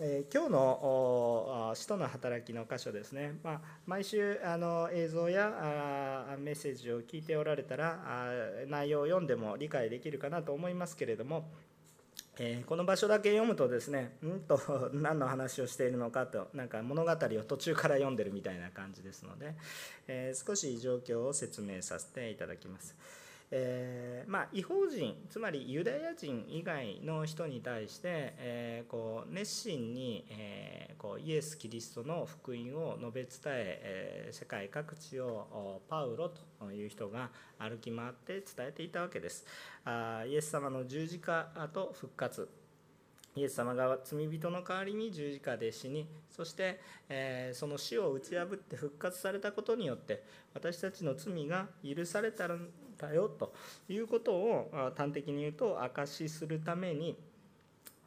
えー、今日の使徒の働きの箇所ですね、まあ、毎週あの映像やメッセージを聞いておられたらあ内容を読んでも理解できるかなと思いますけれども、え、この場所だけ読むとですねうんと 何の話をしているのかとなんか物語を途中から読んでるみたいな感じですので、え、少し状況を説明させていただきます。えー、まあ、違法人つまりユダヤ人以外の人に対して、えー、こう熱心に、えー、こうイエス・キリストの福音を述べ伝ええ世界各地をパウロという人が歩き回って伝えていたわけです。あイエス様の十字架と復活。イエス様が罪人の代わりに十字架で死にそして、えその死を打ち破って復活されたことによって私たちの罪が許されただよということを端的に言うと証しするために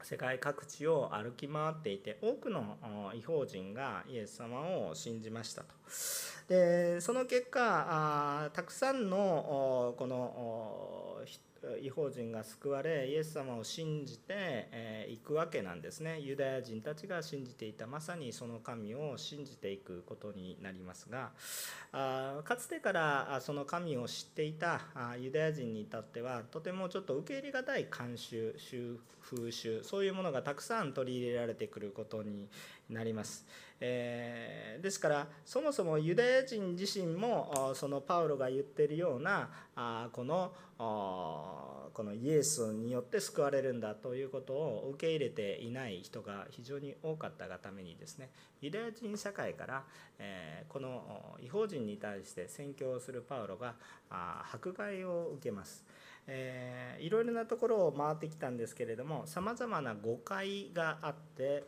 世界各地を歩き回っていて多くの異邦人がイエス様を信じましたと。でその結果たくさんのこの違法人が救われイエス様を信じていくわけなんですねユダヤ人たちが信じていたまさにその神を信じていくことになりますがかつてからその神を知っていたユダヤ人に至ってはとてもちょっと受け入れがたい慣習風習そういうものがたくさん取り入れられてくることになります。えー、ですからそもそもユダヤ人自身もそのパウロが言ってるようなあこのこのイエスによって救われるんだということを受け入れていない人が非常に多かったがためにですねユダヤ人社会から、えー、この違法人に対して宣教をするパウロがあ迫害を受けます。えー、いろいろなところを回ってきたんですけれどもさまざまな誤解があって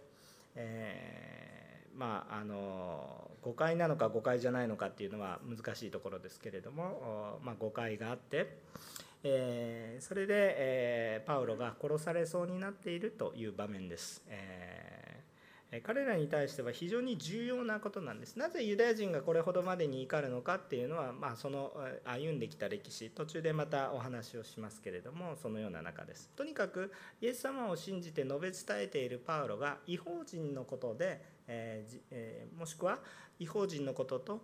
えー、まああの誤解なのか誤解じゃないのかっていうのは難しいところですけれども、まあ、誤解があって、えー、それで、えー、パウロが殺されそうになっているという場面です。え彼らに対しては非常に重要なことなんです。なぜユダヤ人がこれほどまでに怒るのかっていうのは、まあ、その歩んできた歴史途中でまたお話をしますけれどもそのような中です。とにかくイエス様を信じて述べ伝えているパウロが違法人のことで、えーえー、もしくは違法人のことと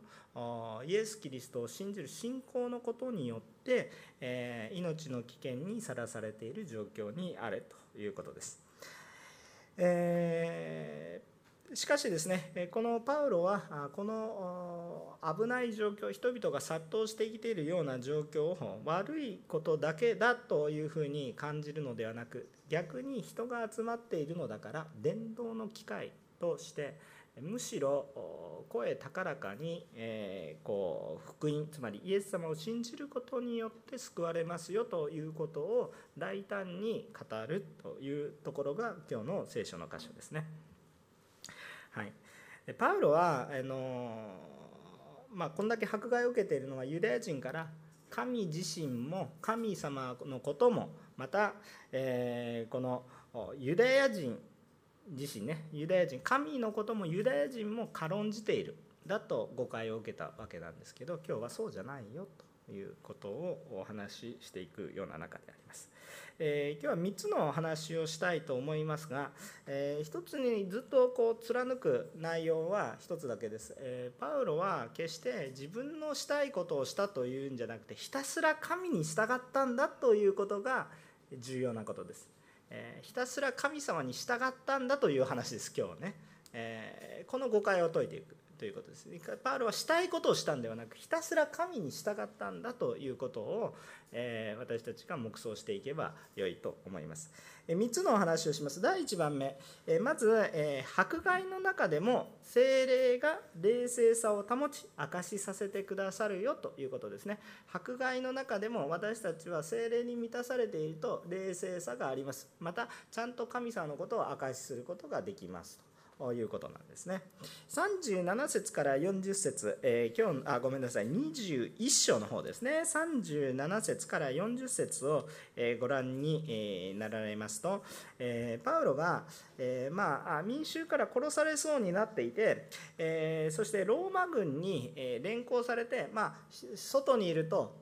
イエス・キリストを信じる信仰のことによって、えー、命の危険にさらされている状況にあるということです。えー、しかしですねこのパウロはこの危ない状況人々が殺到してきているような状況を悪いことだけだというふうに感じるのではなく逆に人が集まっているのだから伝道の機会としてむしろ声高らかに、えー、こう福音つまりイエス様を信じることによって救われますよということを大胆に語るというところが今日の聖書の箇所ですね。はい、パウロはあの、まあ、こんだけ迫害を受けているのはユダヤ人から神自身も神様のこともまた、えー、このユダヤ人自身ねユダヤ人神のこともユダヤ人も軽んじているだと誤解を受けたわけなんですけど今日はそうじゃないよということをお話ししていくような中であります。えー、今日は3つのお話をしたいと思いますが、えー、1つにずっとこう貫く内容は1つだけです、えー、パウロは決して自分のしたいことをしたというんじゃなくてひたすら神に従ったんだということが重要なことですえー、ひたすら神様に従ったんだという話です今日ね、えー、この誤解を解いていく。ということです。パウロはしたいことをしたんではなくひたすら神に従ったんだということを、えー、私たちが黙想していけば良いと思います、え3つのお話をします。第1番目、えまず、え迫害の中でも精霊が冷静さを保ち明かしさせてくださるよということですね。迫害の中でも私たちは精霊に満たされていると冷静さがあります。またちゃんと神様のことを明かしすることができますということなんですね。37節から40節、えー、今日あごめんなさい21章の方ですね37節から40節を、えー、ご覧に、えー、なられますと、えー、パウロが、えー、まあ、民衆から殺されそうになっていて、えー、そしてローマ軍に、え連行されて、まあ、外にいると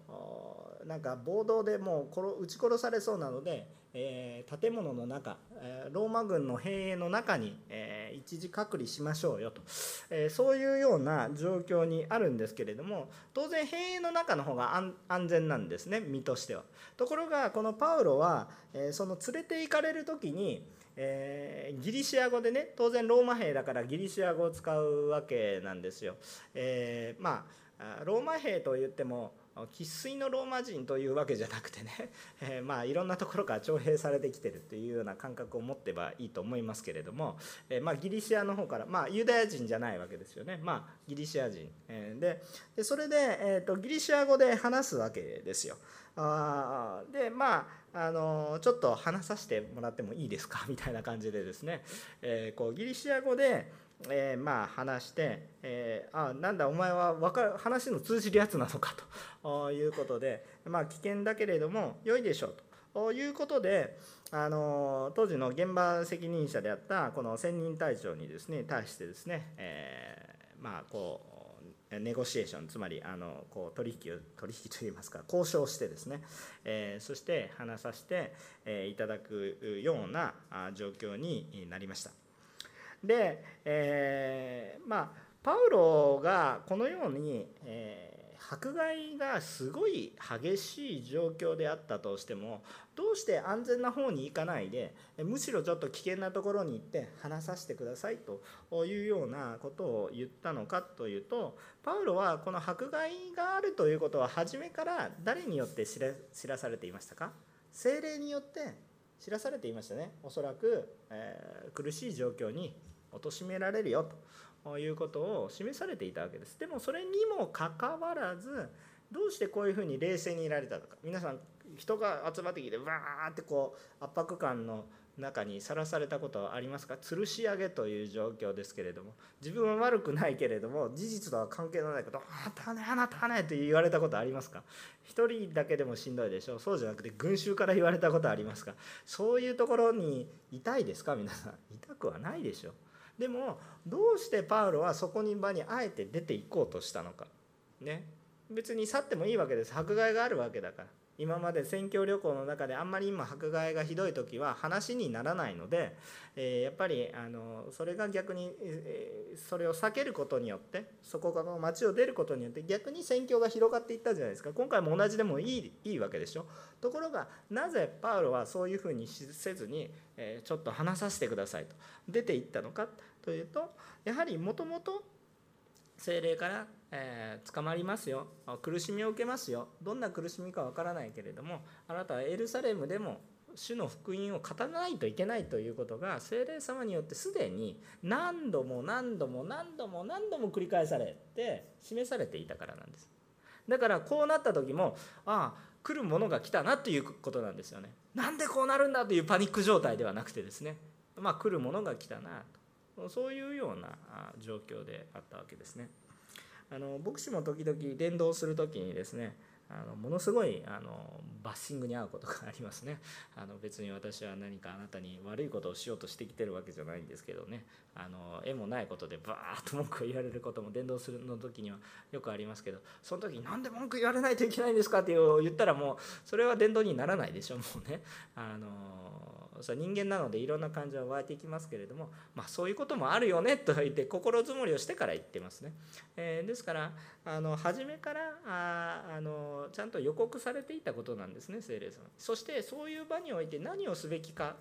なんか暴動でもう撃ち殺されそうなので、えー、建物の中えローマ軍の兵営の中に、えー一時隔離しましょうよと、えそういうような状況にあるんですけれども当然兵営の中の方が安全なんですね身としては。ところがこのパウロは、えその連れて行かれる時にえ、ギリシア語でね当然ローマ兵だからギリシア語を使うわけなんですよ。え、まあローマ兵といっても生粋のローマ人というわけじゃなくてね、えー、まあいろんなところから徴兵されてきてるっていうような感覚を持ってばいいと思いますけれども、えー、まあギリシアの方からまあユダヤ人じゃないわけですよね。まあギリシア人、えー、ででそれで、えーと、ギリシア語で話すわけですよ。あでまああのちょっと話させてもらってもいいですか？みたいな感じでですね、え、こうギリシア語でえー、まあ話して、えー、あなんだお前は分かる話の通じるやつなのかと いうことで、まあ、危険だけれども良いでしょうということで、あの当時の現場責任者であったこの専任隊長にですね対してですね、えー、まあこうネゴシエーションつまりあのこう取引を取引といいますか交渉してですね、えー、そして話させて、えー、いただくような状況になりました。で、えー、まあパウロがこのように、えー、迫害がすごい激しい状況であったとしてもどうして安全な方に行かないでむしろちょっと危険なところに行って話させてくださいというようなことを言ったのかというとパウロはこの迫害があるということは初めから誰によって知らされていましたか？精霊によって知らされていましたね。おそらく、えー、苦しい状況に貶められるよということを示されていたわけです。でもそれにもかかわらずどうしてこういうふうに冷静にいられたのか。皆さん人が集まってきてわーってこう圧迫感の中にさらされたことはありますか？吊るし上げという状況ですけれども。自分は悪くないけれども事実とは関係のないこと「あなたねあなたね」と言われたことありますか？一人だけでもしんどいでしょう。そうじゃなくて群衆から言われたことありますか？そういうところに痛いですか？皆さん。痛くはないでしょう。でもどうしてパウロはそこに場にあえて出ていこうとしたのか。ね。別に去ってもいいわけです。迫害があるわけだから。今まで宣教旅行の中であんまり今迫害がひどい時は話にならないので、えー、やっぱりあのそれが逆に、えー、それを避けることによってそこから町を出ることによって逆に宣教が広がっていったじゃないですか。今回も同じでもいいいいわけでしょ。ところがなぜパウロはそういうふうにせずに、えー、ちょっと話させてくださいと出ていったのかというとやはりもともと精霊から、えー、捕まりますよ。苦しみを受けますよ。どんな苦しみかわからないけれどもあなたはエルサレムでも主の福音を語らないといけないということが精霊様によってすでに何度も何度も何度も何度も繰り返されて示されていたからなんです。だからこうなった時もああ来るものが来たなということなんですよね。なんでこうなるんだというパニック状態ではなくてですね。まあ来るものが来たなと。そういうような状況であったわけですね。あの牧師も時々伝道する時にですねあのものすごいあのバッシングに遭うことがありますね。あの別に私は何かあなたに悪いことをしようとしてきてるわけじゃないんですけどね。あの絵もないことでバーッと文句を言われることも伝道するの時にはよくありますけどその時に何で文句言われないといけないんですかって言ったらもうそれは伝道にならないでしょもうね。あのそ人間なのでいろんな感情が湧いていきますけれども、まあ、そういうこともあるよねと言って心づもりをしてから言ってますね。えー、ですからあの初めからああのちゃんと予告されていたことなんですね聖霊様そしてそういう場において何をすべきか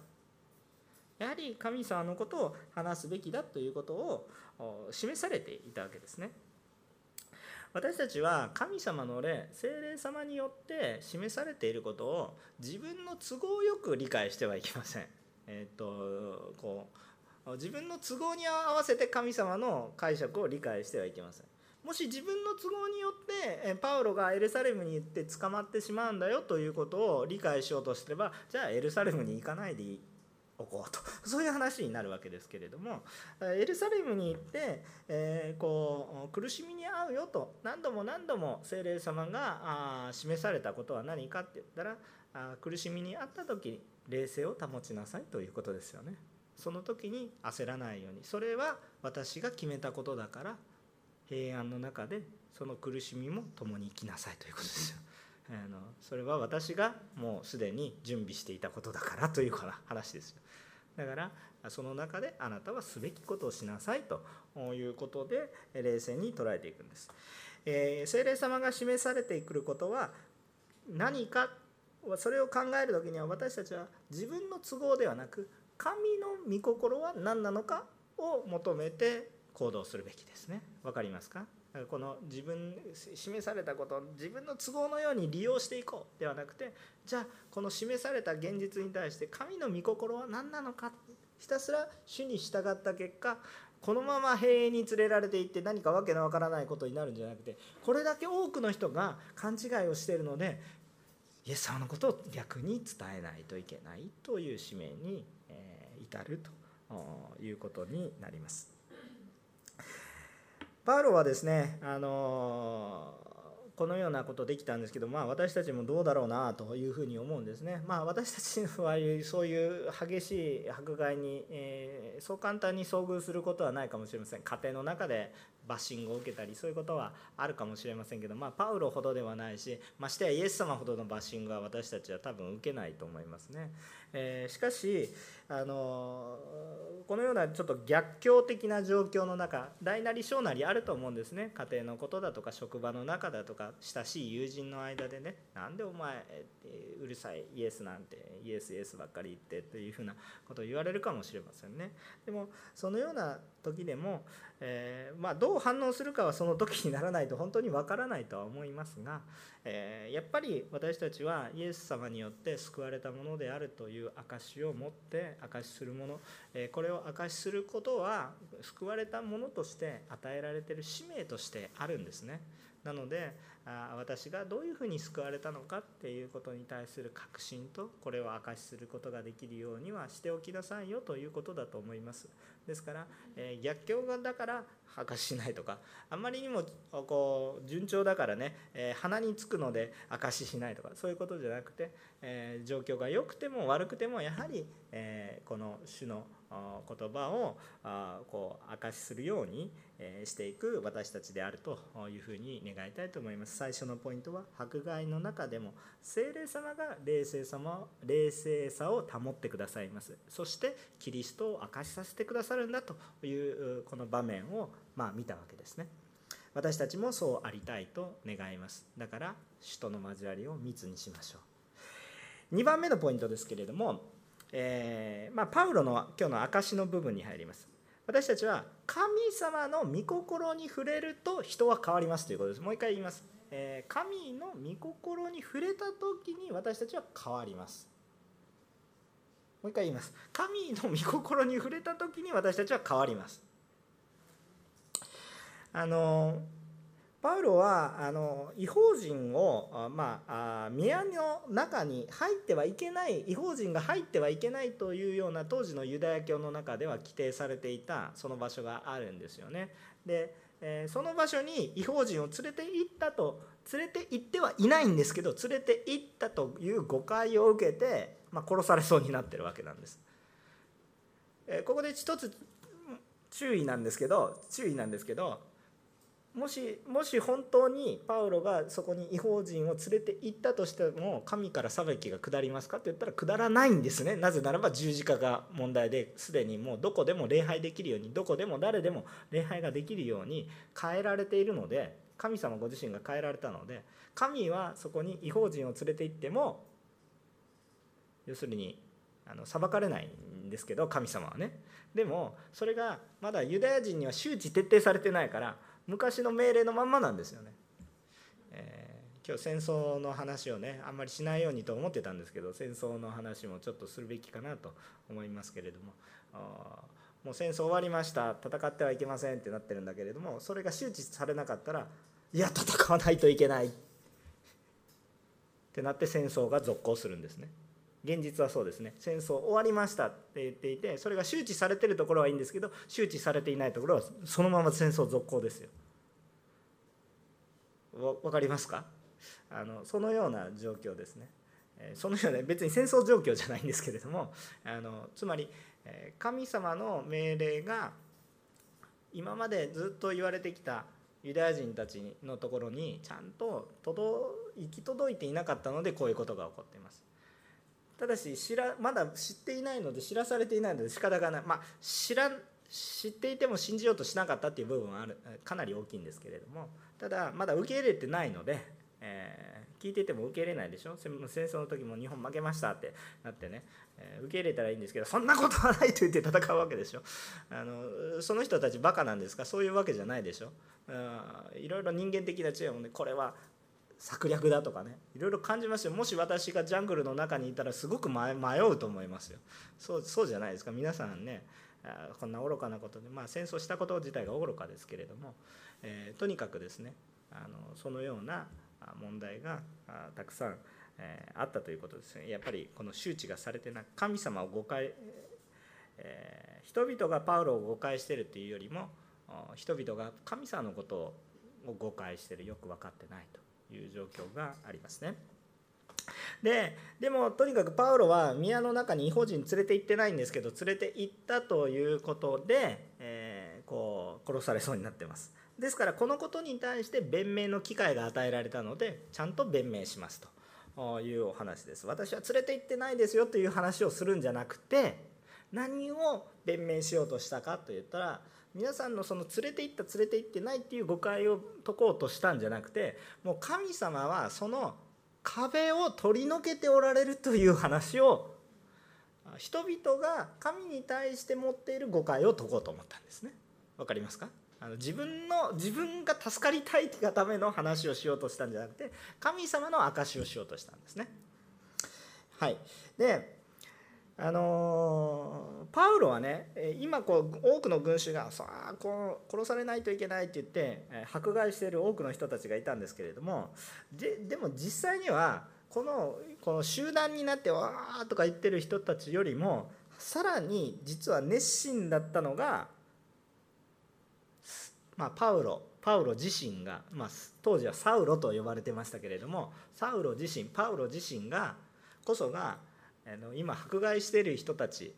やはり神様のことを話すべきだということを示されていたわけですね。私たちは神様の霊精霊様によって示されていることを自分の都合よく理解してはいけません。えーと、こう自分の都合に合わせて神様の解釈を理解してはいけません。もし自分の都合によってパウロがエルサレムに行って捕まってしまうんだよということを理解しようとすればじゃあエルサレムに行かないでいいおこうと そういう話になるわけですけれどもエルサレムに行って、えー、こう苦しみに遭うよと何度も何度も精霊様があ示されたことは何かって言ったらあ苦しみに遭った時冷静を保ちなさいということですよね。その時に焦らないようにそれは私が決めたことだから平安の中でその苦しみも共に生きなさいということですよ。あのそれは私がもうすでに準備していたことだからという話ですよ。だからその中であなたはすべきことをしなさいということで冷静に捉えていくんです。えー、聖霊様が示されてくることは何かそれを考える時には私たちは自分の都合ではなく神の御心は何なのかを求めて行動するべきですね。わかりますか？この自分示されたことを自分の都合のように利用していこうではなくてじゃあこの示された現実に対して神の御心は何なのかひたすら主に従った結果このまま塀に連れられていって何かわけのわからないことになるんじゃなくてこれだけ多くの人が勘違いをしているのでイエス様のことを逆に伝えないといけないという使命に至るということになります。パウロはですね、あのこのようなことできたんですけど、まあ、私たちもどうだろうなというふうに思うんですね。まあ、私たちはそういう激しい迫害に、えー、そう簡単に遭遇することはないかもしれません。家庭の中でバッシングを受けたりそういうことはあるかもしれませんけど、まあ、パウロほどではないしましてやイエス様ほどのバッシングは私たちは多分受けないと思いますね。えー、しかしあのこのようなちょっと逆境的な状況の中大なり小なりあると思うんですね。家庭のことだとか職場の中だとか親しい友人の間でねなんでお前うるさいイエスなんてイエスイエスばっかり言ってというふうなことを言われるかもしれませんね。でもそのような時でも、えー、まあ、どう反応するかはその時にならないと本当にわからないとは思いますが、えー、やっぱり私たちはイエス様によって救われたものであるという証を持って証しするもの、えー、これを証しすることは救われたものとして与えられている使命としてあるんですね。なのであ私がどういうふうに救われたのかっていうことに対する確信とこれを明かしすることができるようにはしておきなさいよということだと思います。ですから、え、逆境だから証ししないとかあんまりにもこう順調だからね、えー、鼻につくので証ししないとかそういうことじゃなくて、えー、状況が良くても悪くてもやはり、えこの主の言葉をあこう証しするようにえしていく私たちであるというふうに願いたいと思います。最初のポイントは迫害の中でも精霊様が冷静様冷静さを保ってくださいます。そしてキリストを証しさせてくださるんだというこの場面をまあ見たわけですね。私たちもそうありたいと願います。だから主との交わりを密にしましょう。2番目のポイントですけれどもえー、まあ、パウロの今日の証の部分に入ります。私たちは神様の御心に触れると人は変わりますということです。もう一回言います、えー、神の御心に触れた時に私たちは変わります。もう一回言います。神の御心に触れた時に私たちは変わります。あのパウロはあの違法人を、まあ、宮の中に入ってはいけない違法人が入ってはいけないというような当時のユダヤ教の中では規定されていたその場所があるんですよね。でえその場所に違法人を連れて行ったと連れて行ってはいないんですけど連れて行ったという誤解を受けて、まあ、殺されそうになってるわけなんです。えここで一つ注意なんですけど注意なんですけどもしもし本当にパウロがそこに違法人を連れて行ったとしても神から裁きが下りますかって言ったら下らないんですね。なぜならば十字架が問題ですでにもうどこでも礼拝できるようにどこでも誰でも礼拝ができるように変えられているので神様ご自身が変えられたので神はそこに違法人を連れて行っても要するにあの裁かれないんですけど神様はね。でもそれがまだユダヤ人には周知徹底されてないから昔の命令のまんまなんですよね。えー、今日戦争の話をねあんまりしないようにと思ってたんですけど戦争の話もちょっとするべきかなと思いますけれどももう戦争終わりました戦ってはいけませんってなってるんだけれどもそれが周知されなかったらいや戦わないといけないってなって戦争が続行するんですね。現実はそうですね戦争終わりましたって言っていてそれが周知されてるところはいいんですけど周知されていないところはそのまま戦争続行ですよ。分かりますか？あのそのような状況ですね。そのような別に戦争状況じゃないんですけれどもあのつまり神様の命令が今までずっと言われてきたユダヤ人たちのところにちゃんと行き届いていなかったのでこういうことが起こっています。ただし知らまだ知っていないので知らされていないので仕方がない。まあ知ら知っていても信じようとしなかったっていう部分はある。かなり大きいんですけれども。ただまだ受け入れてないので、えー、聞いてても受け入れないでしょ？戦争の時も日本負けましたってなってね、えー、受け入れたらいいんですけどそんなことはないと言って戦うわけでしょ？あのその人たちバカなんですか？そういうわけじゃないでしょ？いろいろ人間的な知恵もねこれは策略だとかねいろいろ感じますよ。もし私がジャングルの中にいたらすごく迷うと思いますよ。そうそうじゃないですか。皆さんねこんな愚かなことで、まあ、戦争したこと自体が愚かですけれども、えー、とにかくですねあのそのような問題がたくさん、えー、あったということですね。やっぱりこの周知がされてない神様を誤解、えー、人々がパウロを誤解してるっていうよりも人々が神様のことを誤解してる。よく分かってないと。いう状況がありますね。ででもとにかくパウロは宮の中に違法人連れて行ってないんですけど連れて行ったということで、えー、こう殺されそうになってます。ですからこのことに対して弁明の機会が与えられたのでちゃんと弁明しますと。いうお話です。私は連れて行ってないですよという話をするんじゃなくて何を弁明しようとしたかといったら皆さんのその連れて行った連れて行ってないっていう誤解を解こうとしたんじゃなくてもう神様はその壁を取り除けておられるという話を人々が神に対して持っている誤解を解こうと思ったんですね。わかりますか？あの自分の自分が助かりたいがための話をしようとしたんじゃなくて神様の証しをしようとしたんですね。はい、であの、パウロはね今こう多くの群衆がさあこう殺されないといけないって言って迫害している多くの人たちがいたんですけれどもででも実際にはこのこの集団になってわーとか言ってる人たちよりもさらに実は熱心だったのが、まあ、パウロパウロ自身が、まあ、当時はサウロと呼ばれてましたけれどもサウロ自身パウロ自身がこそがあの今迫害している人たち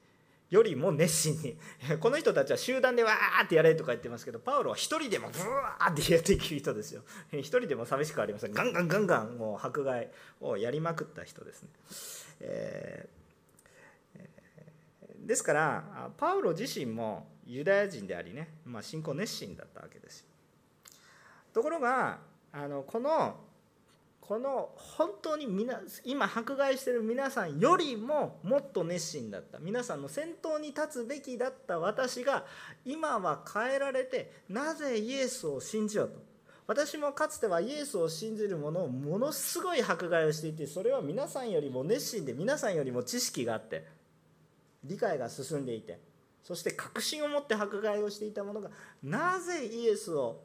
よりも熱心に この人たちは集団でわーってやれとか言ってますけどパウロは一人でもブワーってやっていく人ですよ。一人でも寂しくありません。ガンガンガンガンもう迫害をやりまくった人ですね、えー、ですからパウロ自身もユダヤ人でありね、まあ、信仰熱心だったわけですところがあのこのこの本当に皆今迫害してる皆さんよりももっと熱心だった皆さんの先頭に立つべきだった私が今は変えられてなぜイエスを信じようと私もかつてはイエスを信じる者をものすごい迫害をしていてそれは皆さんよりも熱心で皆さんよりも知識があって理解が進んでいてそして確信を持って迫害をしていた者がなぜイエスを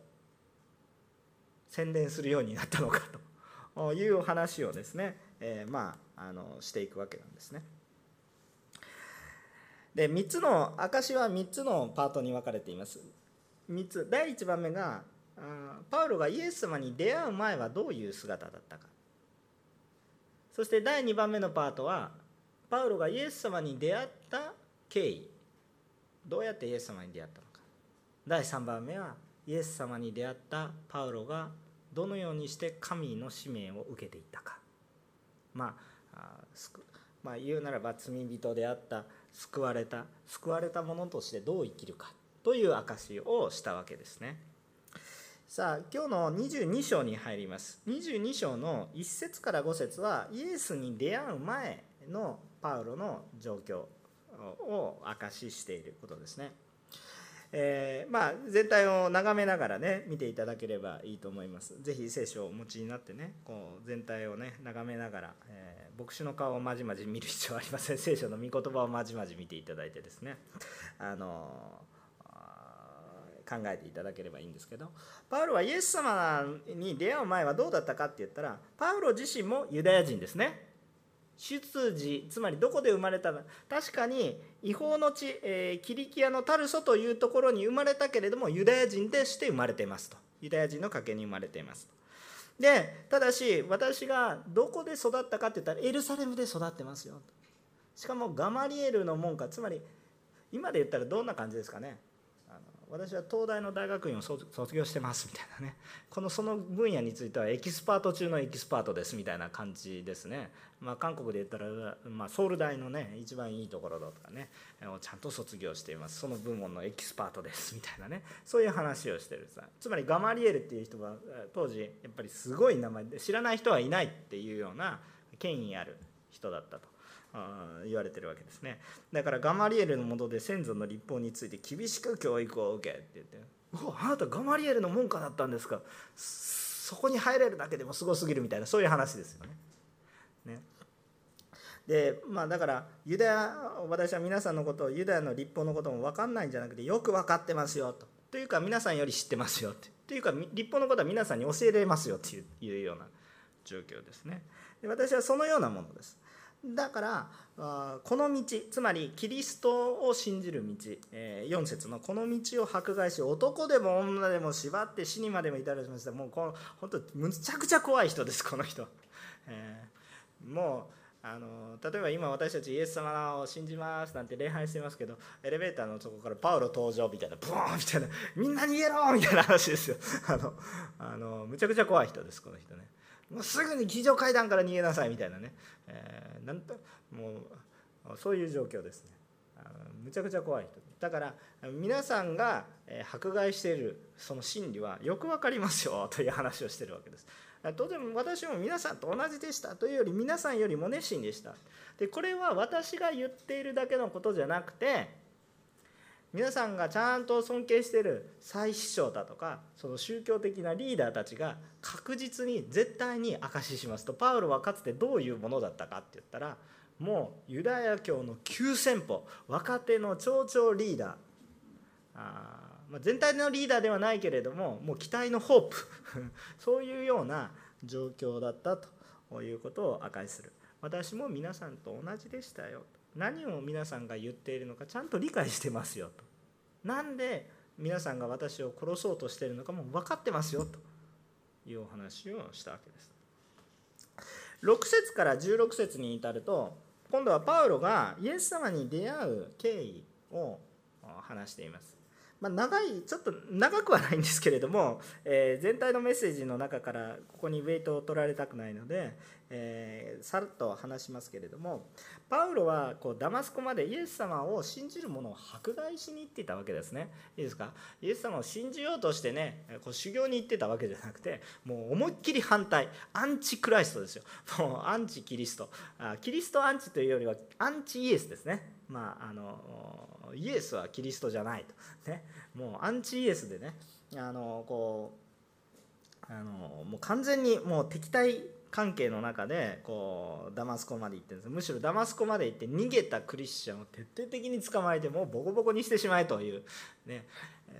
宣伝するようになったのかと。いう話をですね、えー、まああのしていくわけなんですね。で3つの証は3つのパートに分かれています。3つ第1番目がパウロがイエス様に出会う前はどういう姿だったかそして第2番目のパートはパウロがイエス様に出会った経緯どうやってイエス様に出会ったのか第3番目はイエス様に出会ったパウロがどのようにして神の使命を受けていたか。まあまあ、言うならば罪人であった救われた救われた者としてどう生きるか。という証しをしたわけですね。さあ今日の22章に入ります。22章の1節から5節はイエスに出会う前のパウロの状況を証ししていることですね。えー、まあ、全体を眺めながらね見ていただければいいと思います。ぜひ聖書をお持ちになってねこう全体をね眺めながら、えー、牧師の顔をまじまじ見る必要はありません。聖書の御言葉をまじまじ見ていただいてですね。あの考えていただければいいんですけど。パウロはイエス様に出会う前はどうだったかって言ったらパウロ自身もユダヤ人ですね。出自つまりどこで生まれたか確かに異邦の地、えー、キリキアのタルソというところに生まれたけれどもユダヤ人として生まれていますと。ユダヤ人の家系に生まれていますでただし私がどこで育ったかって言ったらエルサレムで育ってますよしかもガマリエルの門下つまり今で言ったらどんな感じですかね？私は東大の大学院を卒業してますみたいなね。このその分野についてはエキスパート中のエキスパートですみたいな感じですね、まあ、韓国で言ったら、まあ、ソウル大のね一番いいところだとかねちゃんと卒業しています。その部門のエキスパートですみたいなね。そういう話をしてるさ。つまりガマリエルっていう人は当時やっぱりすごい名前で知らない人はいないっていうような権威ある人だったと。言われてるわけですねだからガマリエルのもとで先祖の立法について厳しく教育を受けって言って「おあなたガマリエルの門下だったんですか？そこに入れるだけでもすごすぎる」みたいなそういう話ですよね。ねでまあだからユダヤ私は皆さんのことをユダヤの立法のことも分かんないんじゃなくてよく分かってますよと。というか皆さんより知ってますよってというか立法のことは皆さんに教えれますよっていうような状況ですね。で私はそのようなものです。だからこの道つまりキリストを信じる道4節のこの道を迫害し男でも女でも縛って死にまでも至らしましたもうこの本当むちゃくちゃ怖い人です この人、えー、もうあの例えば今私たちイエス様を信じますなんて礼拝してますけどエレベーターのとこからパウロ登場みたいなブーンみたいなみんな逃げろみたいな話ですよ。あのあのむちゃくちゃ怖い人ですこの人ね。もうすぐに非常階段から逃げなさいみたいなね、えー、なんともうそういう状況ですね。むちゃくちゃ怖い人。だから皆さんが迫害しているその心理はよく分かりますよという話をしてるわけです。当然私も皆さんと同じでしたというより皆さんよりも熱心でした。でこれは私が言っているだけのことじゃなくて皆さんがちゃんと尊敬している祭司長だとかその宗教的なリーダーたちが確実に絶対に証ししますとパウロはかつてどういうものだったかって言ったらもうユダヤ教の9,000歩若手の町長リーダー。あま、全体のリーダーではないけれどももう期待のホープ。そういうような状況だったということを明かしする。私も皆さんと同じでしたよ。何を皆さんが言っているのかちゃんと理解してますよと。なんで皆さんが私を殺そうとしているのかも分かってますよと。いうお話をしたわけです。6節から16節に至ると今度はパウロがイエス様に出会う経緯を話しています。まあ、長いちょっと長くはないんですけれども、えー、全体のメッセージの中からここにウェイトを取られたくないので、えー、さらっと話しますけれどもパウロはこうダマスコまでイエス様を信じる者を迫害しに行っていたわけですね。いいですか？イエス様を信じようとしてねこう修行に行ってたわけじゃなくてもう思いっきり反対。アンチクライストですよ。もうアンチキリスト。あキリストアンチというよりはアンチイエスですね。まああのイエスはキリストじゃないと、ね、もうアンチイエスでねあのこうあのもう完全にもう敵対関係の中でこうダマスコまで行ってるんです。むしろダマスコまで行って逃げたクリスチャンを徹底的に捕まえてもうボコボコにしてしまえという、ね、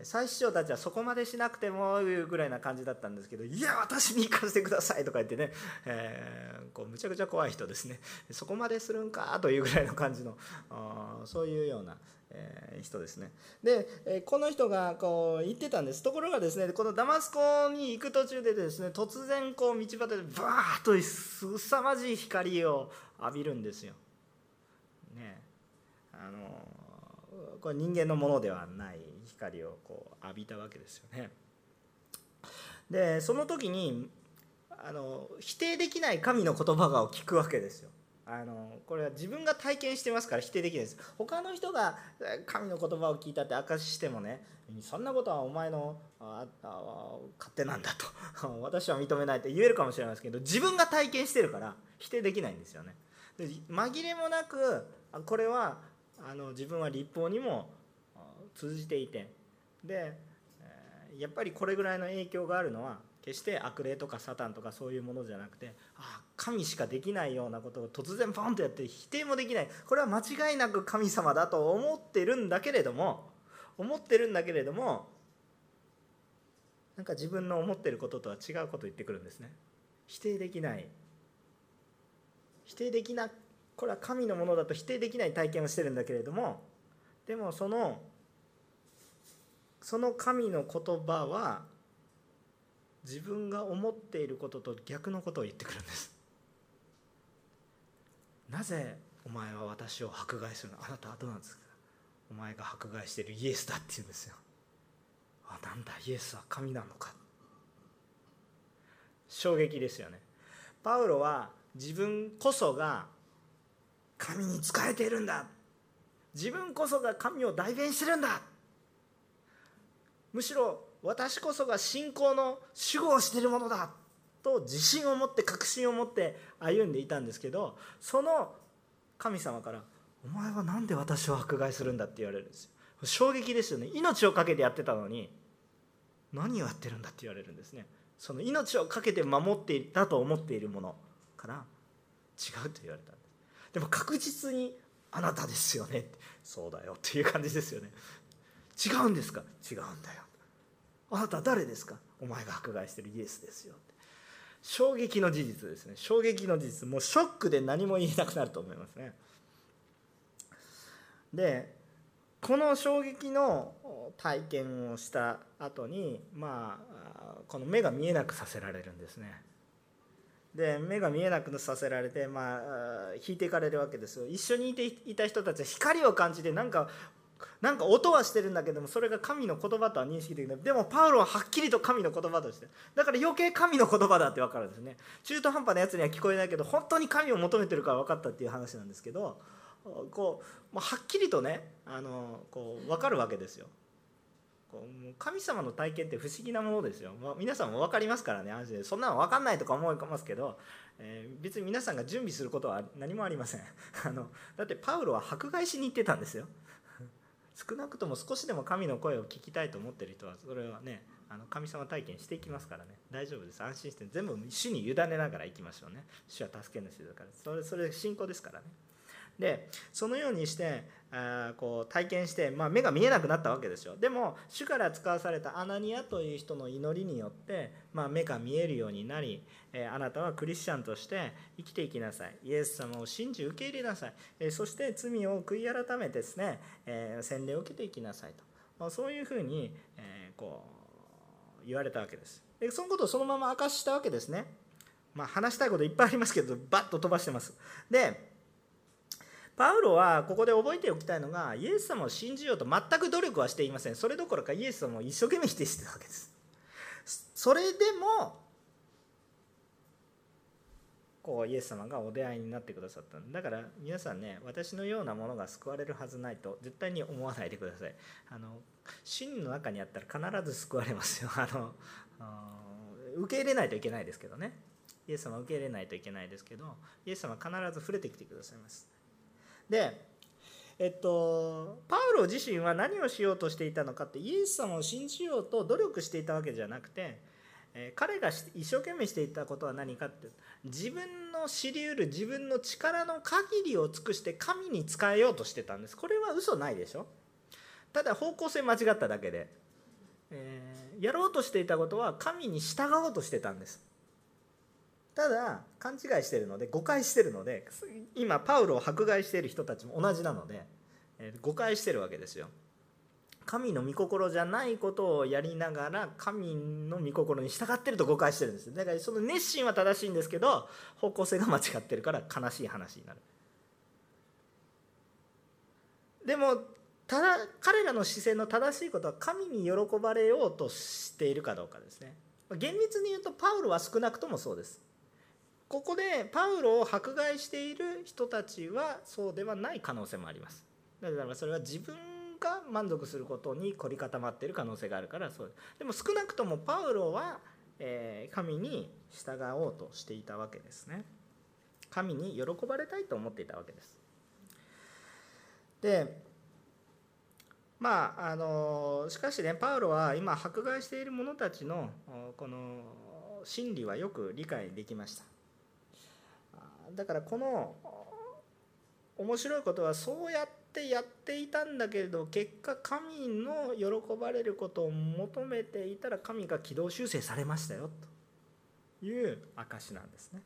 最首長たちはそこまでしなくてもいうぐらいな感じだったんですけどいや私に行かせてくださいとか言ってね、えー、こうむちゃくちゃ怖い人ですね。そこまでするんかというぐらいの感じのそういうような、え人ですねで、えこの人がこう言ってたんですところがですねこのダマスコに行く途中でですね突然こう道端でバーッとすさまじい光を浴びるんですよ。ねあのこれ人間のものではない光をこう浴びたわけですよね。でその時にあの否定できない神の言葉が聞くわけですよ。あのこれは自分が体験してますから否定できないです。他の人が神の言葉を聞いたって証ししてもねそんなことはお前のああ勝手なんだと。私は認めないって言えるかもしれないですけど自分が体験してるから否定できないんですよね。で紛れもなくこれはあの自分は立法にも通じていて。でやっぱりこれぐらいの影響があるのは決して悪霊とかサタンとかそういうものじゃなくてあ神しかできないようなことを突然ポンとやって否定もできない。これは間違いなく神様だと思ってるんだけれども思ってるんだけれどもなんか自分の思ってることとは違うことを言ってくるんですね。否定できない。否定できなこれは神のものだと否定できない体験をしてるんだけれどもでもそのその神の言葉は自分が思っていることと逆のことを言ってくるんです。なぜお前は私を迫害するの？あなたはどうなんですか？お前が迫害しているイエスだって言うんですよ。あなんだイエスは神なのか。衝撃ですよね。パウロは自分こそが神に仕えているんだ。自分こそが神を代弁してるんだ。むしろ私こそが信仰の守護をしているものだ。と自信を持って確信を持って歩んでいたんですけどその神様から「お前は何で私を迫害するんだ」って言われるんですよ。衝撃ですよね。命を懸けてやってたのに何をやってるんだって言われるんですね。その命を懸けて守っていたと思っているものから違うと言われたんですでも確実にあなたですよねってそうだよっていう感じですよね違うんですか違うんだよあなた誰ですかお前が迫害してるイエスですよ衝撃の事実ですね。衝撃の事実。もうショックで何も言えなくなると思いますね。でこの衝撃の体験をした後にまあこの目が見えなくさせられるんですね。で目が見えなくさせられてまあ引いていかれるわけですよ。一緒にいていた人たちは光を感じてなんかなんか音はしてるんだけどもそれが神の言葉とは認識できない。でもパウロははっきりと神の言葉としてだから余計神の言葉だって分かるんですね。中途半端なやつには聞こえないけど本当に神を求めてるから分かったっていう話なんですけどこうはっきりとねあのこう分かるわけですよ。神様の体験って不思議なものですよ、まあ、皆さんも分かりますからね安心で。そんなの分かんないとか思いますけど、えー、別に皆さんが準備することは何もありません。あのだってパウロは迫害しに行ってたんですよ。少なくとも少しでも神の声を聞きたいと思ってる人はそれはねあの神様体験していきますからね。大丈夫です。安心して全部主に委ねながら行きましょうね。主は助け主だから。それそれ信仰ですからね。でそのようにしてあこう体験して、まあ、目が見えなくなったわけですよ。でも主から使わされたアナニアという人の祈りによって、まあ、目が見えるようになり、えあなたはクリスチャンとして生きていきなさい。イエス様を信じ受け入れなさい、えそして罪を悔い改めてですね、え洗礼を受けていきなさいと、まあ、そういうふうに、えこう言われたわけです。でそのことをそのまま明かしたわけですね。まあ、話したいこといっぱいありますけどバッと飛ばしてます。でパウロはここで覚えておきたいのがイエス様を信じようと全く努力はしていません。それどころかイエス様を一生懸命否定してたわけです。それでもこうイエス様がお出会いになってくださっただから皆さんね私のようなものが救われるはずないと絶対に思わないでください。あの真の中にあったら必ず救われますよ。あの受け入れないといけないですけどね。イエス様受け入れないといけないですけどイエス様必ず触れてきてくださいます。でえっと、パウロ自身は何をしようとしていたのかってイエス様を信じようと努力していたわけじゃなくて、え彼が一生懸命していたことは何かって自分の知りうる自分の力の限りを尽くして神に仕えようとしてたんです。これは嘘ないでしょ。ただ方向性間違っただけで、えー、やろうとしていたことは神に従おうとしてたんです。ただ勘違いしてるので誤解してるので今パウロを迫害している人たちも同じなので、え誤解してるわけですよ。神の御心じゃないことをやりながら神の御心に従ってると誤解してるんですだからその熱心は正しいんですけど方向性が間違ってるから悲しい話になる。でもただ彼らの視線の正しいことは神に喜ばれようとしているかどうかですね。厳密に言うとパウロは少なくともそうです。ここでパウロを迫害している人たちはそうではない可能性もあります。だからそれは自分が満足することに凝り固まっている可能性があるからそう。でも少なくともパウロは、え神に従おうとしていたわけですね。神に喜ばれたいと思っていたわけです。でまああのしかしねパウロは今迫害している者たちのこの心理はよく理解できました。だからこの面白いことはそうやってやっていたんだけれど結果神の喜ばれることを求めていたら神が軌道修正されましたよという証なんですね。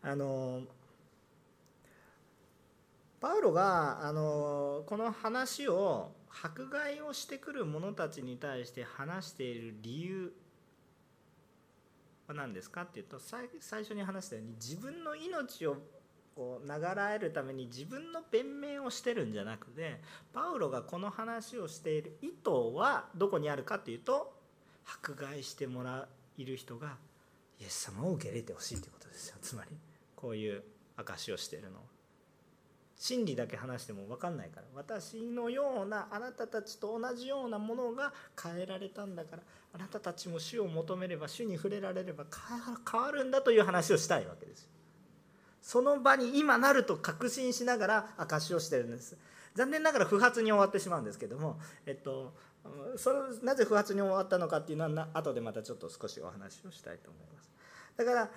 あのパウロがあのこの話を迫害をしてくる者たちに対して話している理由は何ですか？っていうと最初に話したように自分の命をこう流らえるために自分の弁明をしてるんじゃなくてパウロがこの話をしている意図はどこにあるかっていうと迫害してもらえる人がイエス様を受け入れてほしいということですよ。つまりこういう証しをしているの。は真理だけ話しても分かんないから私のようなあなたたちと同じようなものが変えられたんだからあなたたちも主を求めれば主に触れられれば変わるんだという話をしたいわけですその場に今なると確信しながら証しをしてるんです。残念ながら不発に終わってしまうんですけども、えっと、それなぜ不発に終わったのかっていうのは後でまたちょっと少しお話をしたいと思います。だから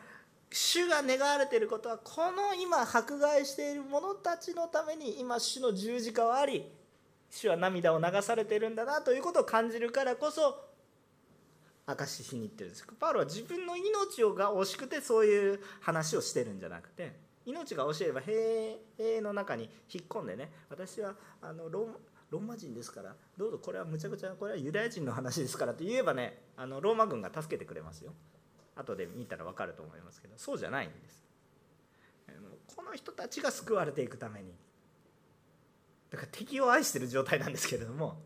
主が願われていることはこの今迫害している者たちのために今主の十字架はあり主は涙を流されているんだなということを感じるからこそ証ししに行ってるんです。パウロは自分の命をが惜しくてそういう話をしてるんじゃなくて命が教えれば塀塀の中に引っ込んでね私はあのロローマ人ですからどうぞこれはむちゃくちゃこれはユダヤ人の話ですからと言えばねあのローマ軍が助けてくれますよ。後で見たら分かると思いますけどそうじゃないんです。この人たちが救われていくために。だから敵を愛してる状態なんですけれども。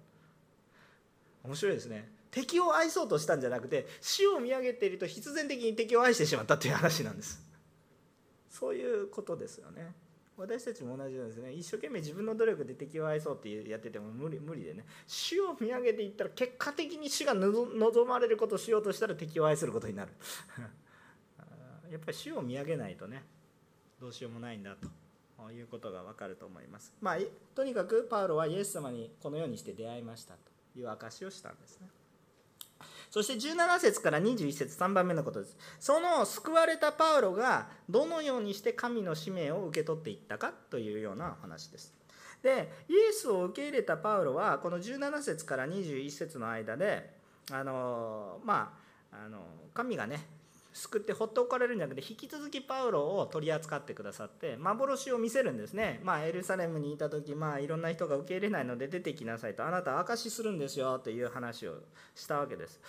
面白いですね。敵を愛そうとしたんじゃなくて死を見上げていると必然的に敵を愛してしまったという話なんです。そういうことですよね。私たちも同じなんですね。一生懸命自分の努力で敵を愛そうってやってても無理無理でね。死を見上げていったら結果的に死が望まれることをしようとしたら敵を愛することになる。やっぱり死を見上げないとねどうしようもないんだと。いうことが分かると思います。まあとにかくパウロはイエス様にこのようにして出会いましたという証しをしたんですね。そして17節から21節3番目のことです。その救われたパウロがどのようにして神の使命を受け取っていったかというような話です。で、イエスを受け入れたパウロはこの17節から21節の間で、あのまあ、あの神がね救ってほっておかれるんじゃなくて引き続きパウロを取り扱ってくださって幻を見せるんですね、まあ、エルサレムにいた時、まあ、いろんな人が受け入れないので出てきなさいと。あなた証しするんですよという話をしたわけです。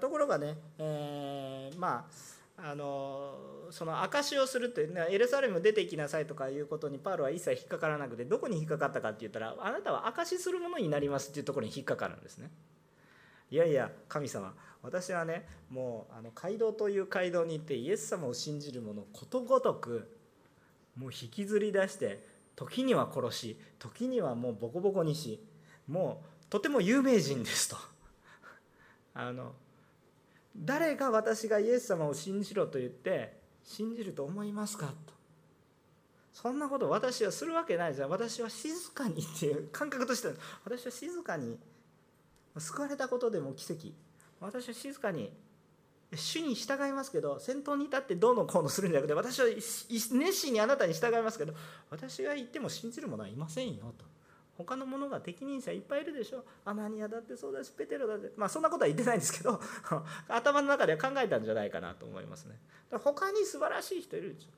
ところがね、えー、まああのその証しをするってエルサレム出てきなさいとかいうことにパウロは一切引っかからなくてどこに引っかかったかって言ったらあなたは証しするものになりますっていうところに引っかかるんですね。いやいや神様私はねもうあの街道という街道に行ってイエス様を信じる者ことごとくもう引きずり出して時には殺し時にはもうボコボコにしもうとても有名人ですと。あの誰が私がイエス様を信じろと言って信じると思いますかと。そんなこと私はするわけないじゃん。私は静かにっていう感覚として私は静かに救われたことでも奇跡。私は静かに主に従いますけど先頭に立ってどうのこうのするんじゃなくて私は熱心にあなたに従いますけど私が言っても信じる者はいませんよと。他の者が適任者いっぱいいるでしょアナニアだってそうだしペテロだって。まあそんなことは言ってないんですけど 頭の中では考えたんじゃないかなと思いますね。他に素晴らしい人いるでしょ。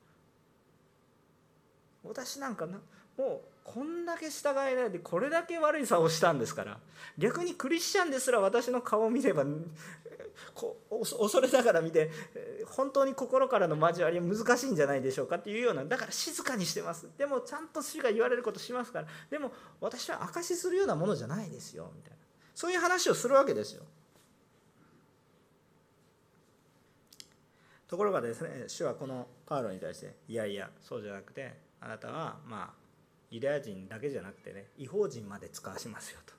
私なんかなもうこんだけ従えないでこれだけ悪いさをしたんですから逆にクリスチャンですら私の顔を見れば恐れながら見て本当に心からの交わりは難しいんじゃないでしょうかっていうようなだから静かにしてます。でもちゃんと主が言われることしますからでも私は証しするようなものじゃないですよみたいな。そういう話をするわけですよ。ところがですね主はこのパウロに対していやいやそうじゃなくてあなたはまあユダヤ人だけじゃなくてね違法人まで使わしますよと。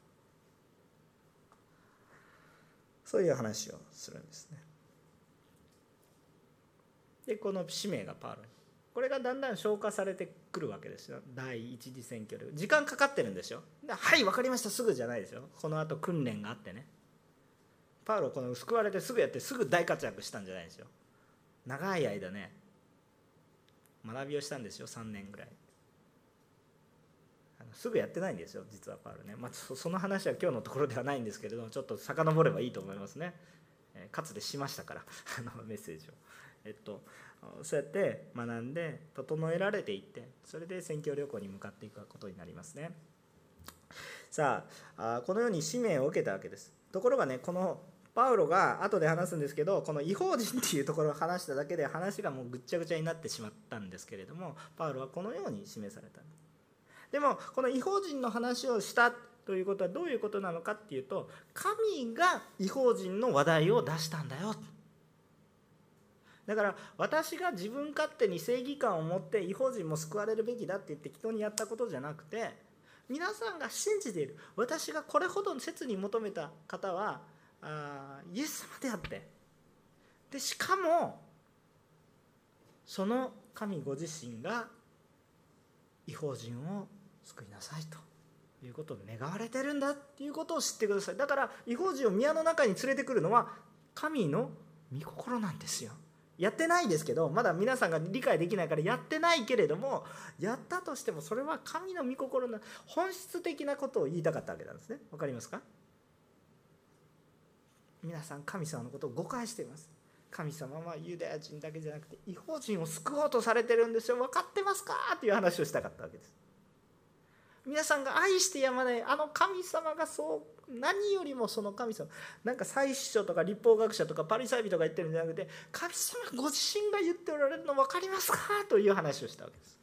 そういう話をするんですね。でこの使命がパウロに。これがだんだん消化されてくるわけですよ。第一次選挙で。時間かかってるんですよ。はい分かりました。すぐじゃないですよ。このあと訓練があってね。パウロこの救われてすぐやってすぐ大活躍したんじゃないですよ。長い間ね学びをしたんですよ。3年ぐらい。すぐやってないんですよ実はパウルね、まあ、その話は今日のところではないんですけれどもちょっと遡ればいいと思いますね、えかつてしましたから あのメッセージを。えっとそうやって学んで整えられていってそれで選挙旅行に向かっていくことになりますね。さあこのように使命を受けたわけです。ところがねこのパウロが後で話すんですけどこの違法人っていうところを話しただけで話がもうぐっちゃぐちゃになってしまったんですけれどもパウロはこのように示された。でもこの違法人の話をしたということはどういうことなのかっていうと神が違法人の話題を出したんだよ。だから私が自分勝手に正義感を持って違法人も救われるべきだって言って人にやったことじゃなくて皆さんが信じている。私がこれほど切に求めた方はあイエス様であって。でしかもその神ご自身が違法人を救いなさいということを願われてるんだっていうことを知ってください。だから違法人を宮の中に連れてくるのは神の御心なんですよ。やってないですけどまだ皆さんが理解できないからやってないけれどもやったとしてもそれは神の御心の本質的なことを言いたかったわけなんですね。わかりますか？皆さん神様のことを誤解しています。神様はユダヤ人だけじゃなくて違法人を救おうとされてるんですよ。分かってますか？っていう話をしたかったわけです。皆さんが愛してやまないあの神様がそう何よりもその神様。なんか祭司長とか立法学者とかパリサイ人とか言ってるんじゃなくて神様ご自身が言っておられるの分かりますかという話をしたわけです。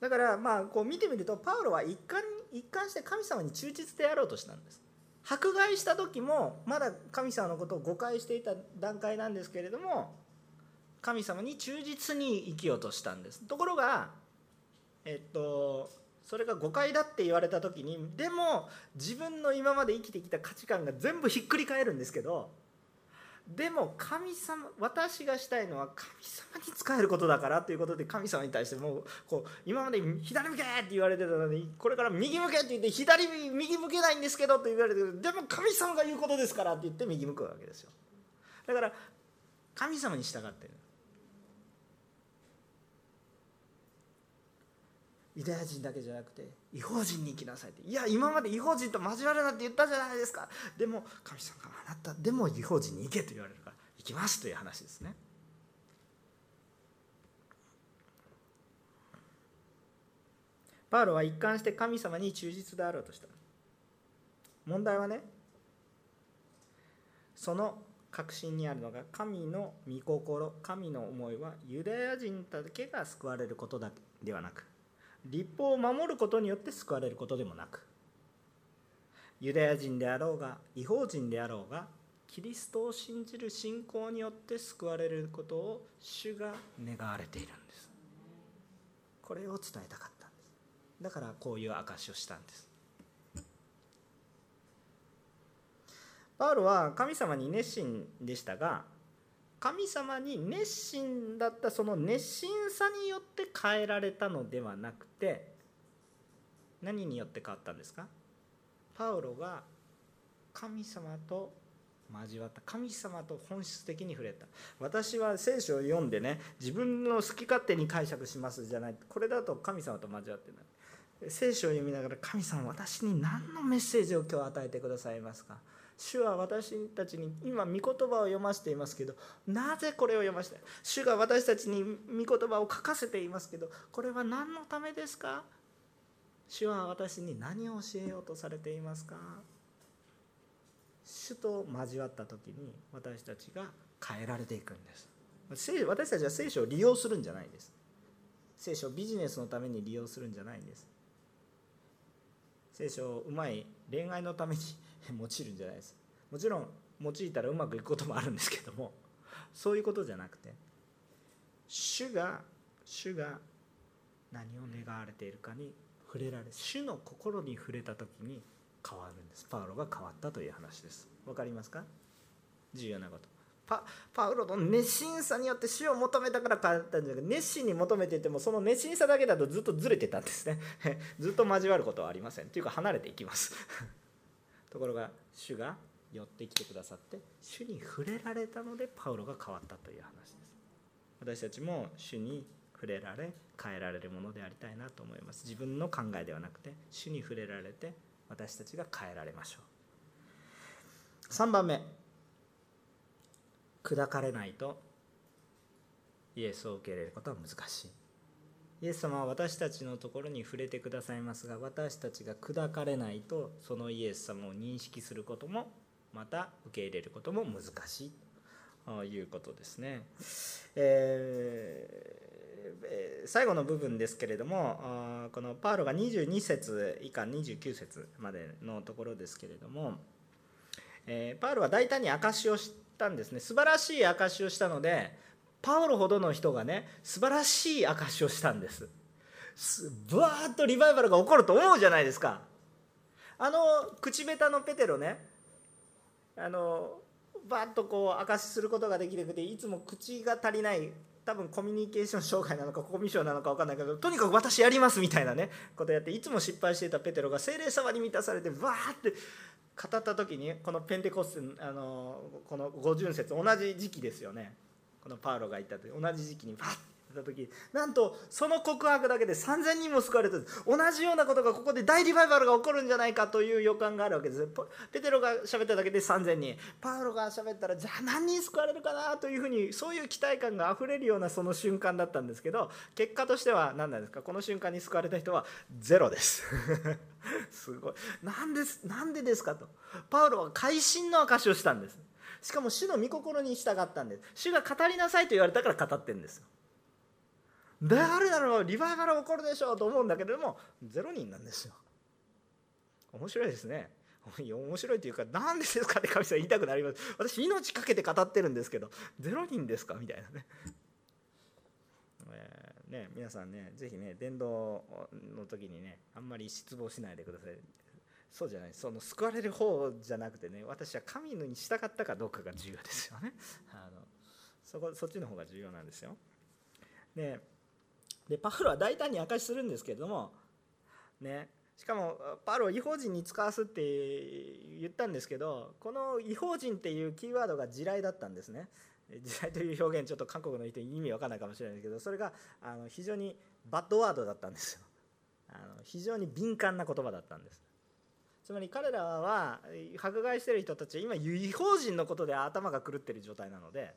だからまあこう見てみるとパウロは一貫一貫して神様に忠実であろうとしたんです。迫害した時もまだ神様のことを誤解していた段階なんですけれども神様に忠実に生きようとしたんです。ところがえっとそれが誤解だって言われた時にでも自分の今まで生きてきた価値観が全部ひっくり返るんですけどでも神様私がしたいのは神様に仕えることだからということで神様に対してもうこう今まで左向けって言われてたのにこれから右向けって言って左右向けないんですけどと言われてでも神様が言うことですからって言って右向くわけですよ。だから神様に従ってる。ユダヤ人だけじゃなくて違法人に生きなさいって。いや今まで違法人と交わるなって言ったじゃないですか。でも神様があなたでも違法人に行けと言われるから行きますという話ですね。パウロは一貫して神様に忠実であろうとした。問題はねその確信にあるのが神の御心神の思いはユダヤ人だけが救われることだではなく立法を守ることによって救われることでもなくユダヤ人であろうが違法人であろうがキリストを信じる信仰によって救われることを主が願われているんです。これを伝えたかったんです。だからこういう証しをしたんです。パウロは神様に熱心でしたが神様に熱心だったその熱心さによって変えられたのではなくて何によって変わったんですか？パウロが神様と交わった。神様と本質的に触れた。私は聖書を読んでね自分の好き勝手に解釈しますじゃない。これだと神様と交わってない。聖書を読みながら神様私に何のメッセージを今日与えてくださいますか？主は私たちに今御言葉を読ませていますけどなぜこれを読ませて主が私たちに御言葉を書かせていますけどこれは何のためですか？主は私に何を教えようとされていますか？主と交わった時に私たちが変えられていくんです。私たちは聖書を利用するんじゃないです。聖書をビジネスのために利用するんじゃないんです。聖書をうまい恋愛のために用いるんじゃないです。もちろん用いたらうまくいくこともあるんですけどもそういうことじゃなくて主が主が何を願われているかに触れられ主の心に触れた時に変わるんです。パウロが変わったという話です。わかりますか？重要なこと。パパウロの熱心さによって主を求めたから変わったんじゃなくて熱心に求めていてもその熱心さだけだとずっとずれてたんですね。ずっと交わることはありません。というか離れていきますところが主が寄ってきてくださって主に触れられたのでパウロが変わったという話です。私たちも主に触れられ変えられるものでありたいなと思います。自分の考えではなくて主に触れられて私たちが変えられましょう。3番目。砕かれないとイエスを受け入れることは難しい。イエス様は私たちのところに触れてくださいますが私たちが砕かれないとそのイエス様を認識することもまた受け入れることも難しいということですね。えー最後の部分ですけれどもこのパウロが22節以下29節までのところですけれども、えパウロは大胆に証しをしたんですね素晴らしい証しをしたのでパウロほどの人がね素晴らしい証しをしたんです。ブワーッとリバイバルが起こると思うじゃないですか。あの口下手のペテロねあのバッとこう証しすることができなくていつも口が足りない多分コミュニケーション障害なのかコミュ障なのか分かんないけどとにかく私やりますみたいなねことやっていつも失敗していたペテロが精霊様に満たされてバーって語った時にこのペンテコステあのこの五巡節同じ時期ですよね。このパウロがいた時同じ時期にバッた時なんとその告白だけで3000人も救われた。同じようなことがここで大リバイバルが起こるんじゃないかという予感があるわけです。ペテロが喋っただけで3000人。パウロが喋ったらじゃあ何人救われるかなというふうにそういう期待感があふれるようなその瞬間だったんですけど結果としては何なんですか？この瞬間に救われた人はゼロです。すごい。なんですなんでですかと。パウロは会心の証しをしたんです。しかも主の御心に従ったんです。主が語りなさいと言われたから語ってるんです誰だろうリバイバル起こるでしょうと思うんだけれども0人なんですよ。面白いですね。面白いというか何でですかって神様言いたくなります。私命かけて語ってるんですけど0人ですかみたいなね。えー、ね皆さんねぜひね伝道の時にねあんまり失望しないでください。そうじゃない。その救われる方じゃなくてね私は神に従ったかどうかが重要ですよね。あのそこそっちの方が重要なんですよ。ででパウロは大胆に明かしするんですけれどもねしかもパウロを違法人に使わすって言ったんですけどこの違法人っていうキーワードが地雷だったんですね。地雷という表現ちょっと韓国の人に意味わかんないかもしれないですけどそれがあの非常にバッドワードだったんですよ。あの非常に敏感な言葉だったんです。つまり彼らは迫害してる人たちは今違法人のことで頭が狂ってる状態なので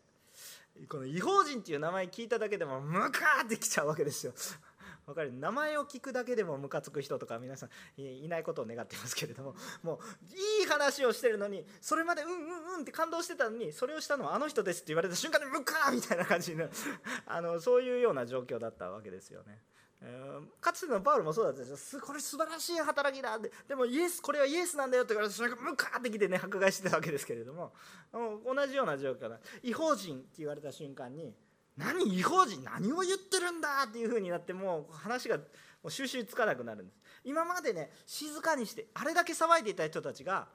この違法人っていう名前聞いただけでもムカーってきちゃうわけですよ。わかる？名前を聞くだけでもムカつく人とか皆さんいないことを願ってますけれどももういい話をしてるのにそれまでうんうんうんって感動してたのにそれをしたのはあの人ですって言われた瞬間にムカーみたいな感じにあのそういうような状況だったわけですよね。かつてのパウルもそうだったんですよ。これ素晴らしい働きだ。ってでもイエスこれはイエスなんだよって言われてそれがムカーってきてね迫害してたわけですけれども。同じような状況だ違法人って言われた瞬間に何違法人何を言ってるんだっていう風になってもう話がもう収集つかなくなるんです。今までね静かにしてあれだけ騒いでいた人たちが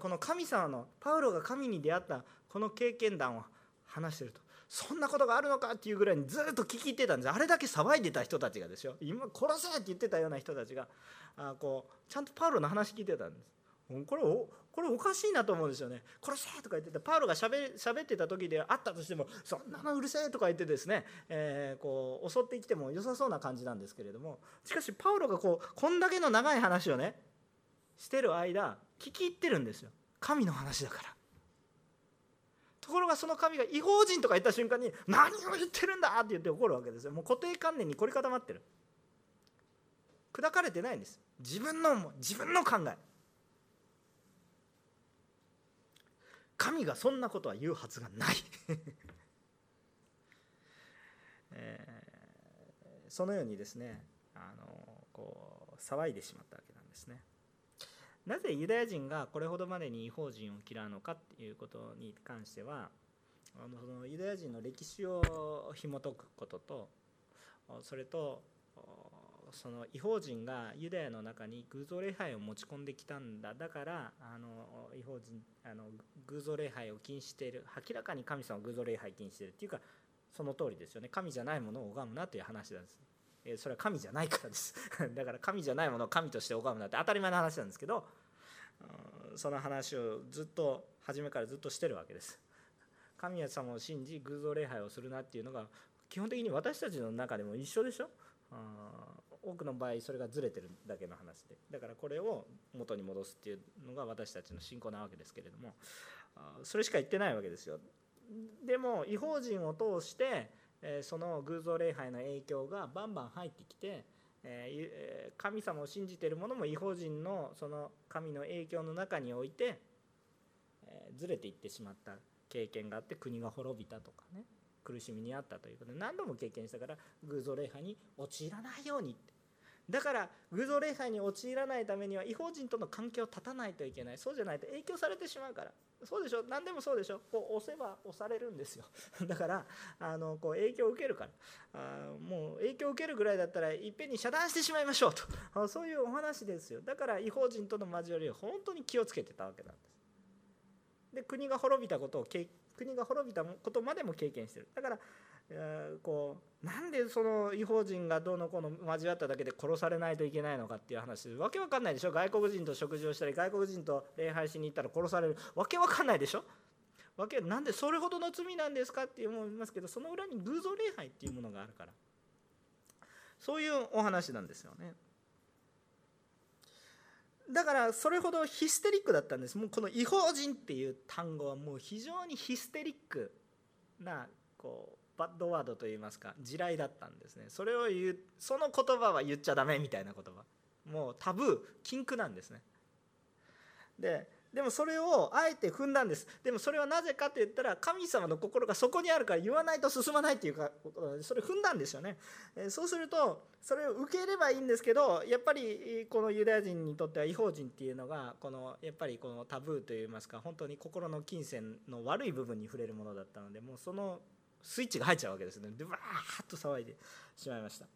この神様のパウロが神に出会ったこの経験談を話してると。そんなことがあるのか？っていうぐらいにずっと聞き入ってたんですあれだけ騒いでた人たちがですよ。今殺せって言ってたような人たちがあこうちゃんとパウロの話聞いてたんです。これおこれおかしいなと思うんですよね。殺せとか言ってた。パウロがしゃべってた時であったとしてもそんなのうるせえとか言ってですね、えー、こう襲ってきても良さそうな感じなんですけれども。しかしパウロがこうこんだけの長い話をねしてる間聞き入ってるんですよ。神の話だから。ところがその神が違法人とか言った瞬間に何を言ってるんだって言って怒るわけですよ。もう固定観念に凝り固まってる。砕かれてないんです。自分の自分の考え。神がそんなことは言うはずがない。えー、そのようにですねあのこう騒いでしまったわけなんですね。なぜユダヤ人がこれほどまでに違法人を嫌うのかっていうことに関してはあのそのユダヤ人の歴史を紐解くこととそれとその違法人がユダヤの中に偶像礼拝を持ち込んできたんだ。だからあの違法人あの偶像礼拝を禁止している。明らかに神様は偶像礼拝禁止しているっていうかその通りですよね。神じゃないものを拝むなという話なんです。それは神じゃないからです。だから神じゃないものを神として拝むなって当たり前の話なんですけどその話をずっと初めからずっとしてるわけです。神様を信じ偶像礼拝をするなっていうのが基本的に私たちの中でも一緒でしょ？多くの場合それがずれてるだけの話で。だからこれを元に戻すっていうのが私たちの信仰なわけですけれどもそれしか言ってないわけですよ。でも違法人を通してえその偶像礼拝の影響がバンバン入ってきて、え神様を信じてる者も違法人のその神の影響の中において、えずれていってしまった経験があって国が滅びたとかね苦しみにあったということで何度も経験したから偶像礼拝に陥らないようにってだから偶像礼拝に陥らないためには違法人との関係を断たないといけない。そうじゃないと影響されてしまうから。そうでしょ？何でもそうでしょ？こう押せば押されるんですよ。だからあのこう影響を受けるから。あもう影響を受けるぐらいだったらいっぺんに遮断してしまいましょうと。そういうお話ですよ。だから違法人との交わりを本当に気をつけてたわけなんです。で国が滅びたことを国が滅びたことまでも経験してる。だからこうなんでその違法人がどうのこうの交わっただけで殺されないといけないのかっていう話。わけわかんないでしょ？外国人と食事をしたり外国人と礼拝しに行ったら殺される。わけわかんないでしょ？わけなんでそれほどの罪なんですかって思いますけどその裏に偶像礼拝っていうものがあるから。そういうお話なんですよね。だからそれほどヒステリックだったんです。もうこの違法人っていう単語はもう非常にヒステリックなこうバッドワードといいますか地雷だったんですね。それを言うその言葉は言っちゃダメみたいな言葉。もうタブー禁句なんですね。ででもそれをあえて踏んだんです。でもそれはなぜかと言ったら神様の心がそこにあるから言わないと進まないっていうかそれ踏んだんですよね。そうするとそれを受ければいいんですけどやっぱりこのユダヤ人にとっては違法人っていうのがこのやっぱりこのタブーといいますか本当に心の金銭の悪い部分に触れるものだったのでもうそのスイッチが入っちゃうわけですねでわーっと騒いでしまいました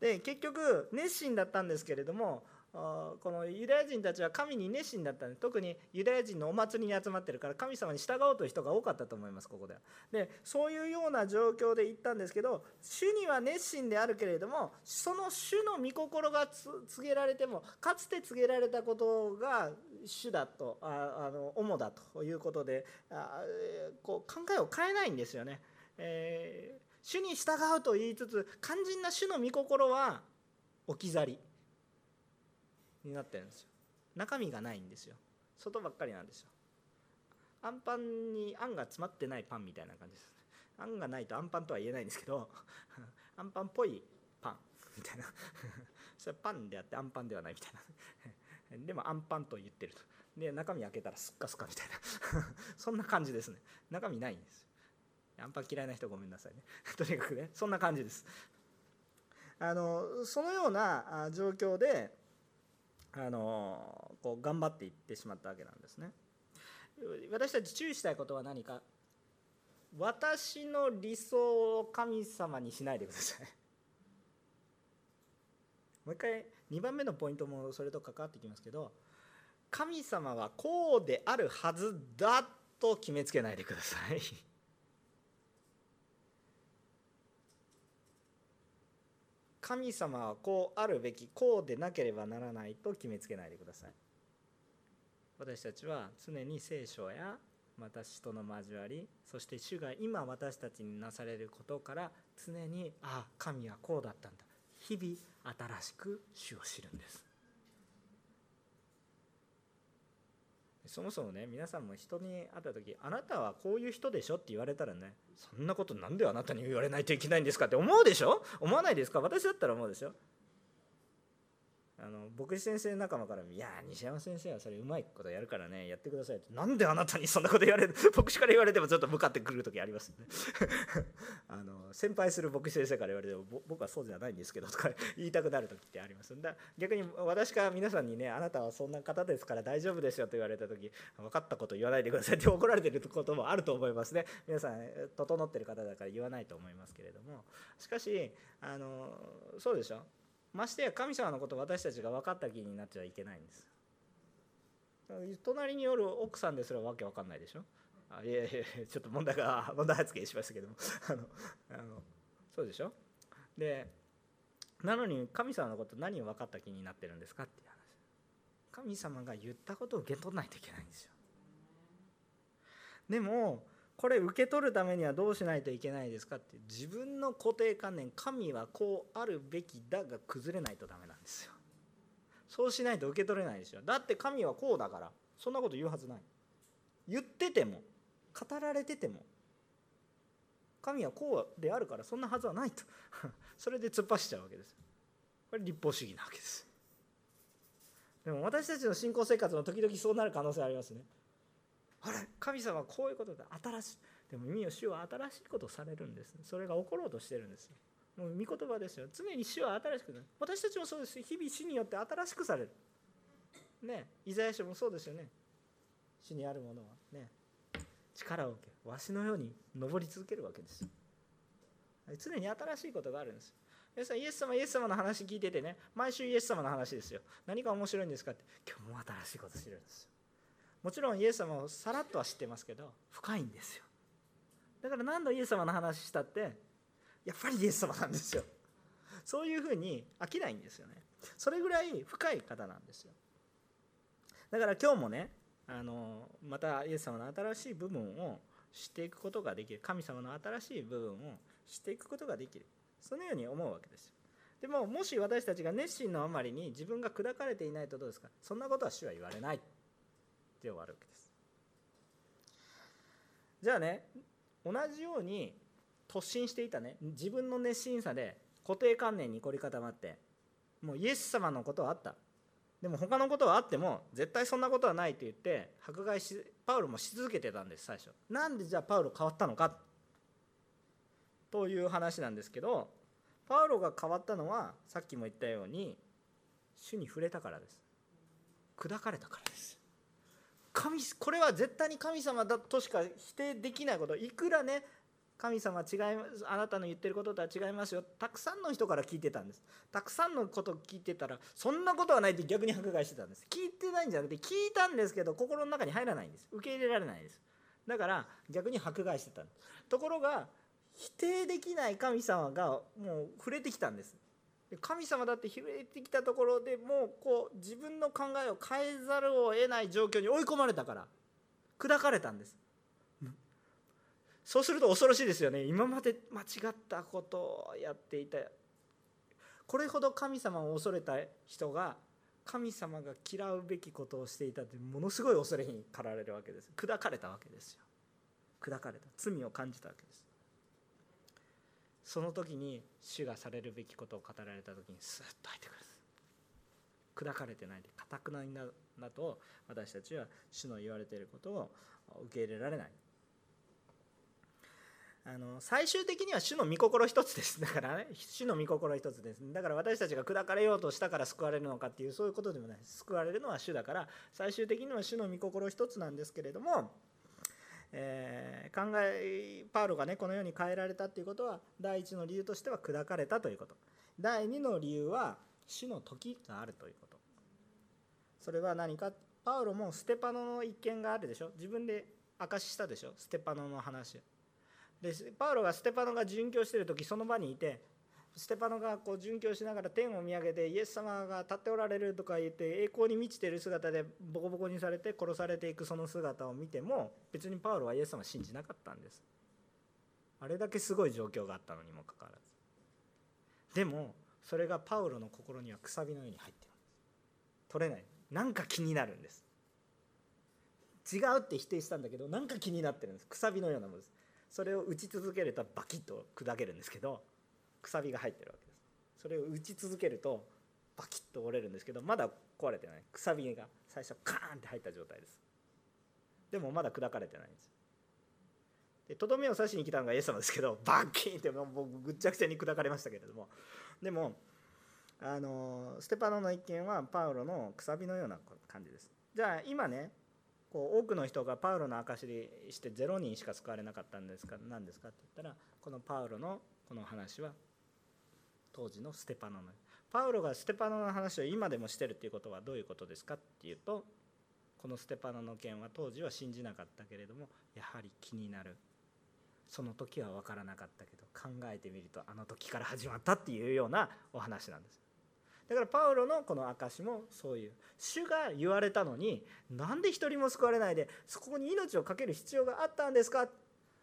で結局熱心だったんですけれどもこのユダヤ人たちは神に熱心だったんで特にユダヤ人のお祭りに集まってるから神様に従おうという人が多かったと思いますここでは。でそういうような状況で行ったんですけど主には熱心であるけれどもその主の御心が告げられてもかつて告げられたことが主だとああの主だということであこう考えを変えないんですよね。えー、主に従うと言いつつ肝心な主の御心は置き去りになってるんですよ。中身がないんですよ。外ばっかりなんですよ。あんパンにあんが詰まってないパンみたいな感じです。あんがないとあんパンとは言えないんですけど あんパンっぽいパンみたいな。それパンであってあんパンではないみたいな。でもあんパンと言ってると。で中身開けたらスッカスカみたいな。そんな感じですね。中身ないんですあんパン嫌いな人ごめんなさいね。とにかくね。そんな感じです。あのそのような状況であのこう頑張っていってしまったわけなんですね。私たち注意したいことは何か？私の理想を神様にしないでください。もう一回2番目のポイントもそれと関わってきますけど神様はこうであるはずだと決めつけないでください。神様はこうあるべきこうでなければならないと決めつけないでください。私たちは常に聖書や私との交わりそして主が今私たちになされることから常にああ神はこうだったんだ。日々新しく主を知るんです。そもそもね皆さんも人に会った時あなたはこういう人でしょって言われたらねそんなことなんであなたに言われないといけないんですかって思うでしょ？思わないですか？私だったら思うでしょ？あの牧師先生仲間から「いや西山先生はそれうまいことやるからねやってください」って「なんであなたにそんなこと言われる 牧師から言われてもちょっと向かってくる時ありますよね。あの先輩する牧師先生から言われても「僕はそうじゃないんですけど」とか 言いたくなる時ってあります。だ逆に私が皆さんにね「あなたはそんな方ですから大丈夫ですよ」と言われた時分かったこと言わないでくださいって怒られてることもあると思いますね。皆さん整ってる方だから言わないと思いますけれども。しかしあのそうでしょ？ましてや神様のこと私たちが分かった気になっちゃいけないんです。隣による奥さんですらわけわかんないでしょ？あいやいやちょっと問題が 問題発言しましたけども。あのあのそうでしょ？でなのに神様のこと何を分かった気になってるんですかっていう話。神様が言ったことを受け取らないといけないんですよ。でもこれ受け取るためにはどうしないといけないですかって自分の固定観念神はこうあるべきだが崩れないとダメなんですよ。そうしないと受け取れないですよだって神はこうだからそんなこと言うはずない。言ってても語られてても神はこうであるからそんなはずはないと。それで突っ走っちゃうわけですこれ立法主義なわけですでも私たちの信仰生活の時々そうなる可能性ありますね。あれ神様はこういうことで新しい。でも耳を主は新しいことをされるんですそれが起ころうとしてるんですもう御言葉ですよ。常に主は新しくなる私たちもそうです。し日々主によって新しくされる。ね。イザヤ書もそうですよね。主にあるものは。ね。力を受けわしのように登り続けるわけです常に新しいことがあるんです皆さんイエス様イエス様の話聞いててね。毎週イエス様の話ですよ。何が面白いんですかって。今日も新しいこと知るんですよ。もちろんイエス様をさらっとは知ってますけど深いんですよ。だから何度イエス様の話したってやっぱりイエス様なんですよ。そういうふうに飽きないんですよね。それぐらい深い方なんですよ。だから今日もねあのまたイエス様の新しい部分を知っていくことができる。神様の新しい部分を知っていくことができる。そのように思うわけですでももし私たちが熱心のあまりに自分が砕かれていないとどうですか？そんなことは主は言われない。って終わるわけです。じゃあね同じように突進していたね自分の熱心さで固定観念に凝り固まってもうイエス様のことはあった。でも他のことはあっても絶対そんなことはないと言って迫害しパウロもし続けてたんです最初。なんでじゃあパウロ変わったのか？という話なんですけどパウロが変わったのはさっきも言ったように主に触れたからです。砕かれたからです。神これは絶対に神様だとしか否定できないこと。いくらね神様違いますあなたの言ってることとは違いますよ。たくさんの人から聞いてたんです。たくさんのこと聞いてたらそんなことはないって逆に迫害してたんです。聞いてないんじゃなくて聞いたんですけど心の中に入らないんです。受け入れられないです。だから逆に迫害してたところが否定できない神様がもう触れてきたんです。神様だって触れてきたところでもうこう自分の考えを変えざるを得ない状況に追い込まれたから。砕かれたんです。そうすると恐ろしいですよね。今まで間違ったことをやっていた。これほど神様を恐れた人が神様が嫌うべきことをしていたというものすごい恐れに駆られるわけです砕かれたわけですよ。砕かれた。罪を感じたわけです。その時に主がされるべきことを語られた時にスッと入ってくる砕かれてないでかたくなになだと私たちは主の言われていることを受け入れられない。あの最終的には主の御心一つです。だからね主の御心一つです。だから私たちが砕かれようとしたから救われるのかっていうそういうことでもない。救われるのは主だから最終的には主の御心一つなんですけれども、えー、考えパウロがねこのように変えられたっていうことは第一の理由としては砕かれたということ。第二の理由は主の時があるということ。それは何か？パウロもステパノの一件があるでしょ。自分で証ししたでしょ。ステパノの話。でパウロがステパノが殉教してる時その場にいてステパノがこう殉教しながら天を見上げてイエス様が立っておられるとか言って栄光に満ちている姿でボコボコにされて殺されていくその姿を見ても別にパウロはイエス様を信じなかったんです。あれだけすごい状況があったのにもかかわらず。でもそれがパウロの心にはくさびのように入ってるんです。取れない。なんか気になるんです。違うって否定したんだけどなんか気になってるんです。くさびのようなものです。それを打ち続けるとバキッと砕けるんですけどくさびが入ってるわけです。それを打ち続けるとバキッと折れるんですけどまだ壊れてない。くさびが最初カーンって入った状態です。でもまだ砕かれてないんです。でとどめを刺しに来たのがイエス様ですけどバッキンってもうぐっちゃぐちゃに砕かれましたけれども。でもあのステパノの一件はパウロのくさびのような感じです。じゃあ今ねこう多くの人がパウロの証しして0人しか救われなかったんですか何ですかって言ったらこのパウロのこの話は当時のステパノの。パウロがステパノの話を今でもしてるっていうことはどういうことですかっていうとこのステパノの件は当時は信じなかったけれどもやはり気になる。その時は分からなかったけど考えてみるとあの時から始まったっていうようなお話なんです。だからパウロのこの証もそういう。主が言われたのになんで一人も救われないでそこに命を懸ける必要があったんですか？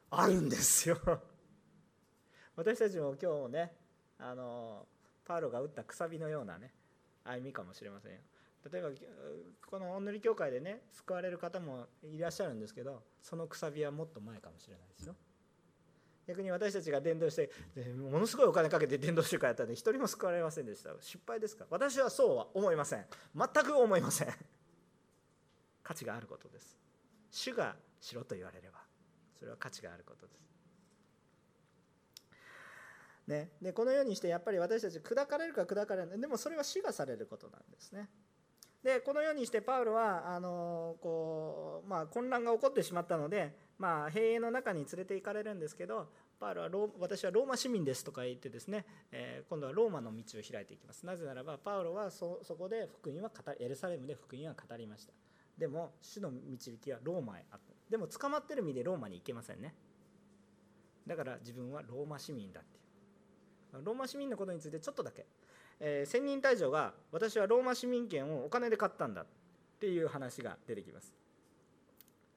あるんですよ。私たちも今日ねあのパウロが打ったくさびのようなね歩みかもしれませんよ。例えばこのお塗り教会でね救われる方もいらっしゃるんですけどそのくさびはもっと前かもしれないですよ。逆に私たちが伝道してものすごいお金かけて伝道集会やったら一人も救われませんでした。失敗ですか？私はそうは思いません。全く思いません。価値があることです。主がしろと言われればそれは価値があることです。ね、でこのようにしてやっぱり私たち砕かれるか砕かれない。でもそれは死がされることなんですね。でこのようにしてパウロはあのこう、まあ、混乱が起こってしまったので、まあ、兵営の中に連れて行かれるんですけどパウロはロ私はローマ市民ですとか言ってですね、えー、今度はローマの道を開いていきます。なぜならばパウロはそこで福音は語エルサレムで福音は語りました。でも主の導きはローマへあった。でも捕まってる身でローマに行けませんね。だから自分はローマ市民だっていう。ローマ市民のことについてちょっとだけ、えー、千人隊長が私はローマ市民権をお金で買ったんだっていう話が出てきます。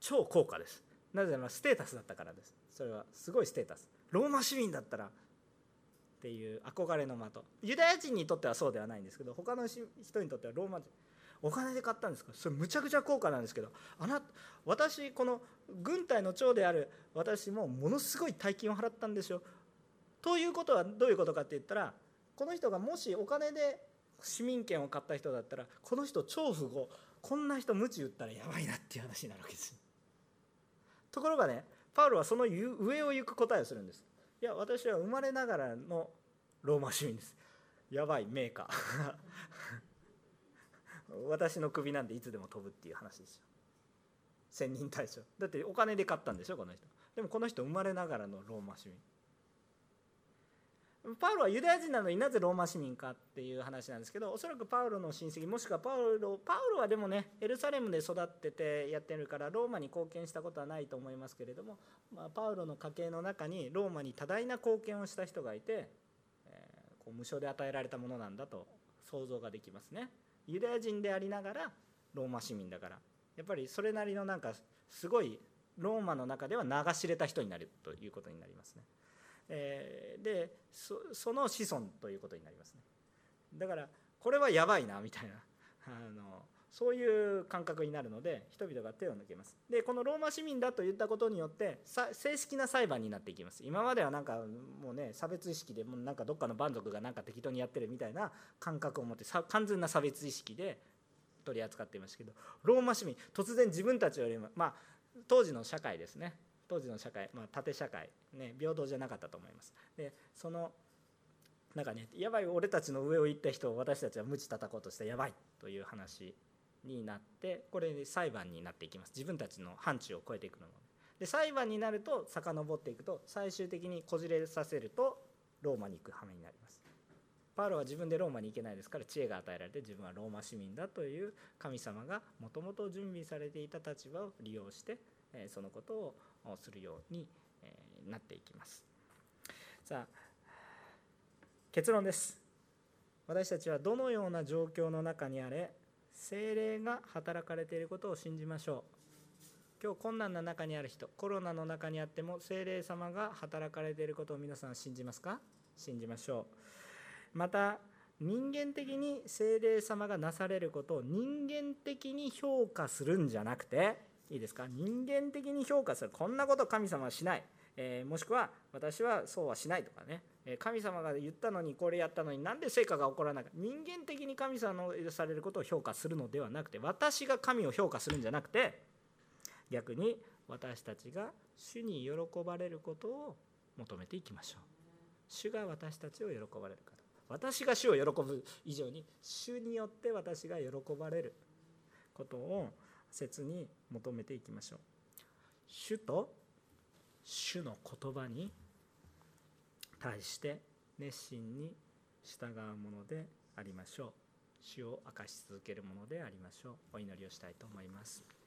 超高価です。なぜならステータスだったからです。それはすごいステータス。ローマ市民だったらっていう憧れの的。ユダヤ人にとってはそうではないんですけど他の人にとってはローマ人お金で買ったんですか？それむちゃくちゃ高価なんですけどあな私この軍隊の長である私もものすごい大金を払ったんですよ。ということはどういうことかって言ったらこの人がもしお金で市民権を買った人だったらこの人超富豪こんな人無知言ったらやばいなっていう話になるわけです。ところがねパウロはその上を行く答えをするんです。いや私は生まれながらのローマ市民です。やばいメーカー。私の首なんでいつでも飛ぶっていう話ですよ。千人対象だってお金で買ったんでしょこの人。でもこの人生まれながらのローマ市民。パウロはユダヤ人なのになぜローマ市民かっていう話なんですけどおそらくパウロの親戚もしくはパウロパウロはでもねエルサレムで育っててやってるからローマに貢献したことはないと思いますけれども、まあ、パウロの家系の中にローマに多大な貢献をした人がいて、えー、こう無償で与えられたものなんだと想像ができますね。ユダヤ人でありながらローマ市民だからやっぱりそれなりのなんかすごいローマの中では名が知れた人になるということになりますね。えー、でその子孫ということになりますね。だからこれはやばいなみたいな。あのそういう感覚になるので人々が手を抜けます。でこのローマ市民だと言ったことによって正式な裁判になっていきます。今まではなんかもうね差別意識でもなんかどっかの蛮族がなんか適当にやってるみたいな感覚を持って完全な差別意識で取り扱っていましたけどローマ市民突然自分たちよりもまあ当時の社会ですね。当時の社会、まあ、縦社会、ね、平等じゃなかったと思います。でそのなんかねやばい俺たちの上を行った人を私たちは無知叩こうとしてやばいという話になってこれで裁判になっていきます。自分たちの範疇を超えていくのでで裁判になると遡っていくと最終的にこじれさせるとローマに行く羽目になります。パウロは自分でローマに行けないですから知恵が与えられて自分はローマ市民だという神様がもともと準備されていた立場を利用してそのことををするようになっていきます。さあ結論です。私たちはどのような状況の中にあれ精霊が働かれていることを信じましょう。今日困難な中にある人コロナの中にあっても精霊様が働かれていることを皆さん信じますか？信じましょう。また人間的に精霊様がなされることを人間的に評価するんじゃなくていいですか？人間的に評価するこんなこと神様はしない、えー、もしくは私はそうはしないとかね。神様が言ったのにこれやったのになんで成果が起こらないか。人間的に神様のされることを評価するのではなくて私が神を評価するんじゃなくて逆に私たちが主に喜ばれることを求めていきましょう。主が私たちを喜ばれるか私が主を喜ぶ以上に主によって私が喜ばれることを切に求めていきましょう。主と主の言葉に対して熱心に従うものでありましょう。主を明かし続けるものでありましょう。お祈りをしたいと思います。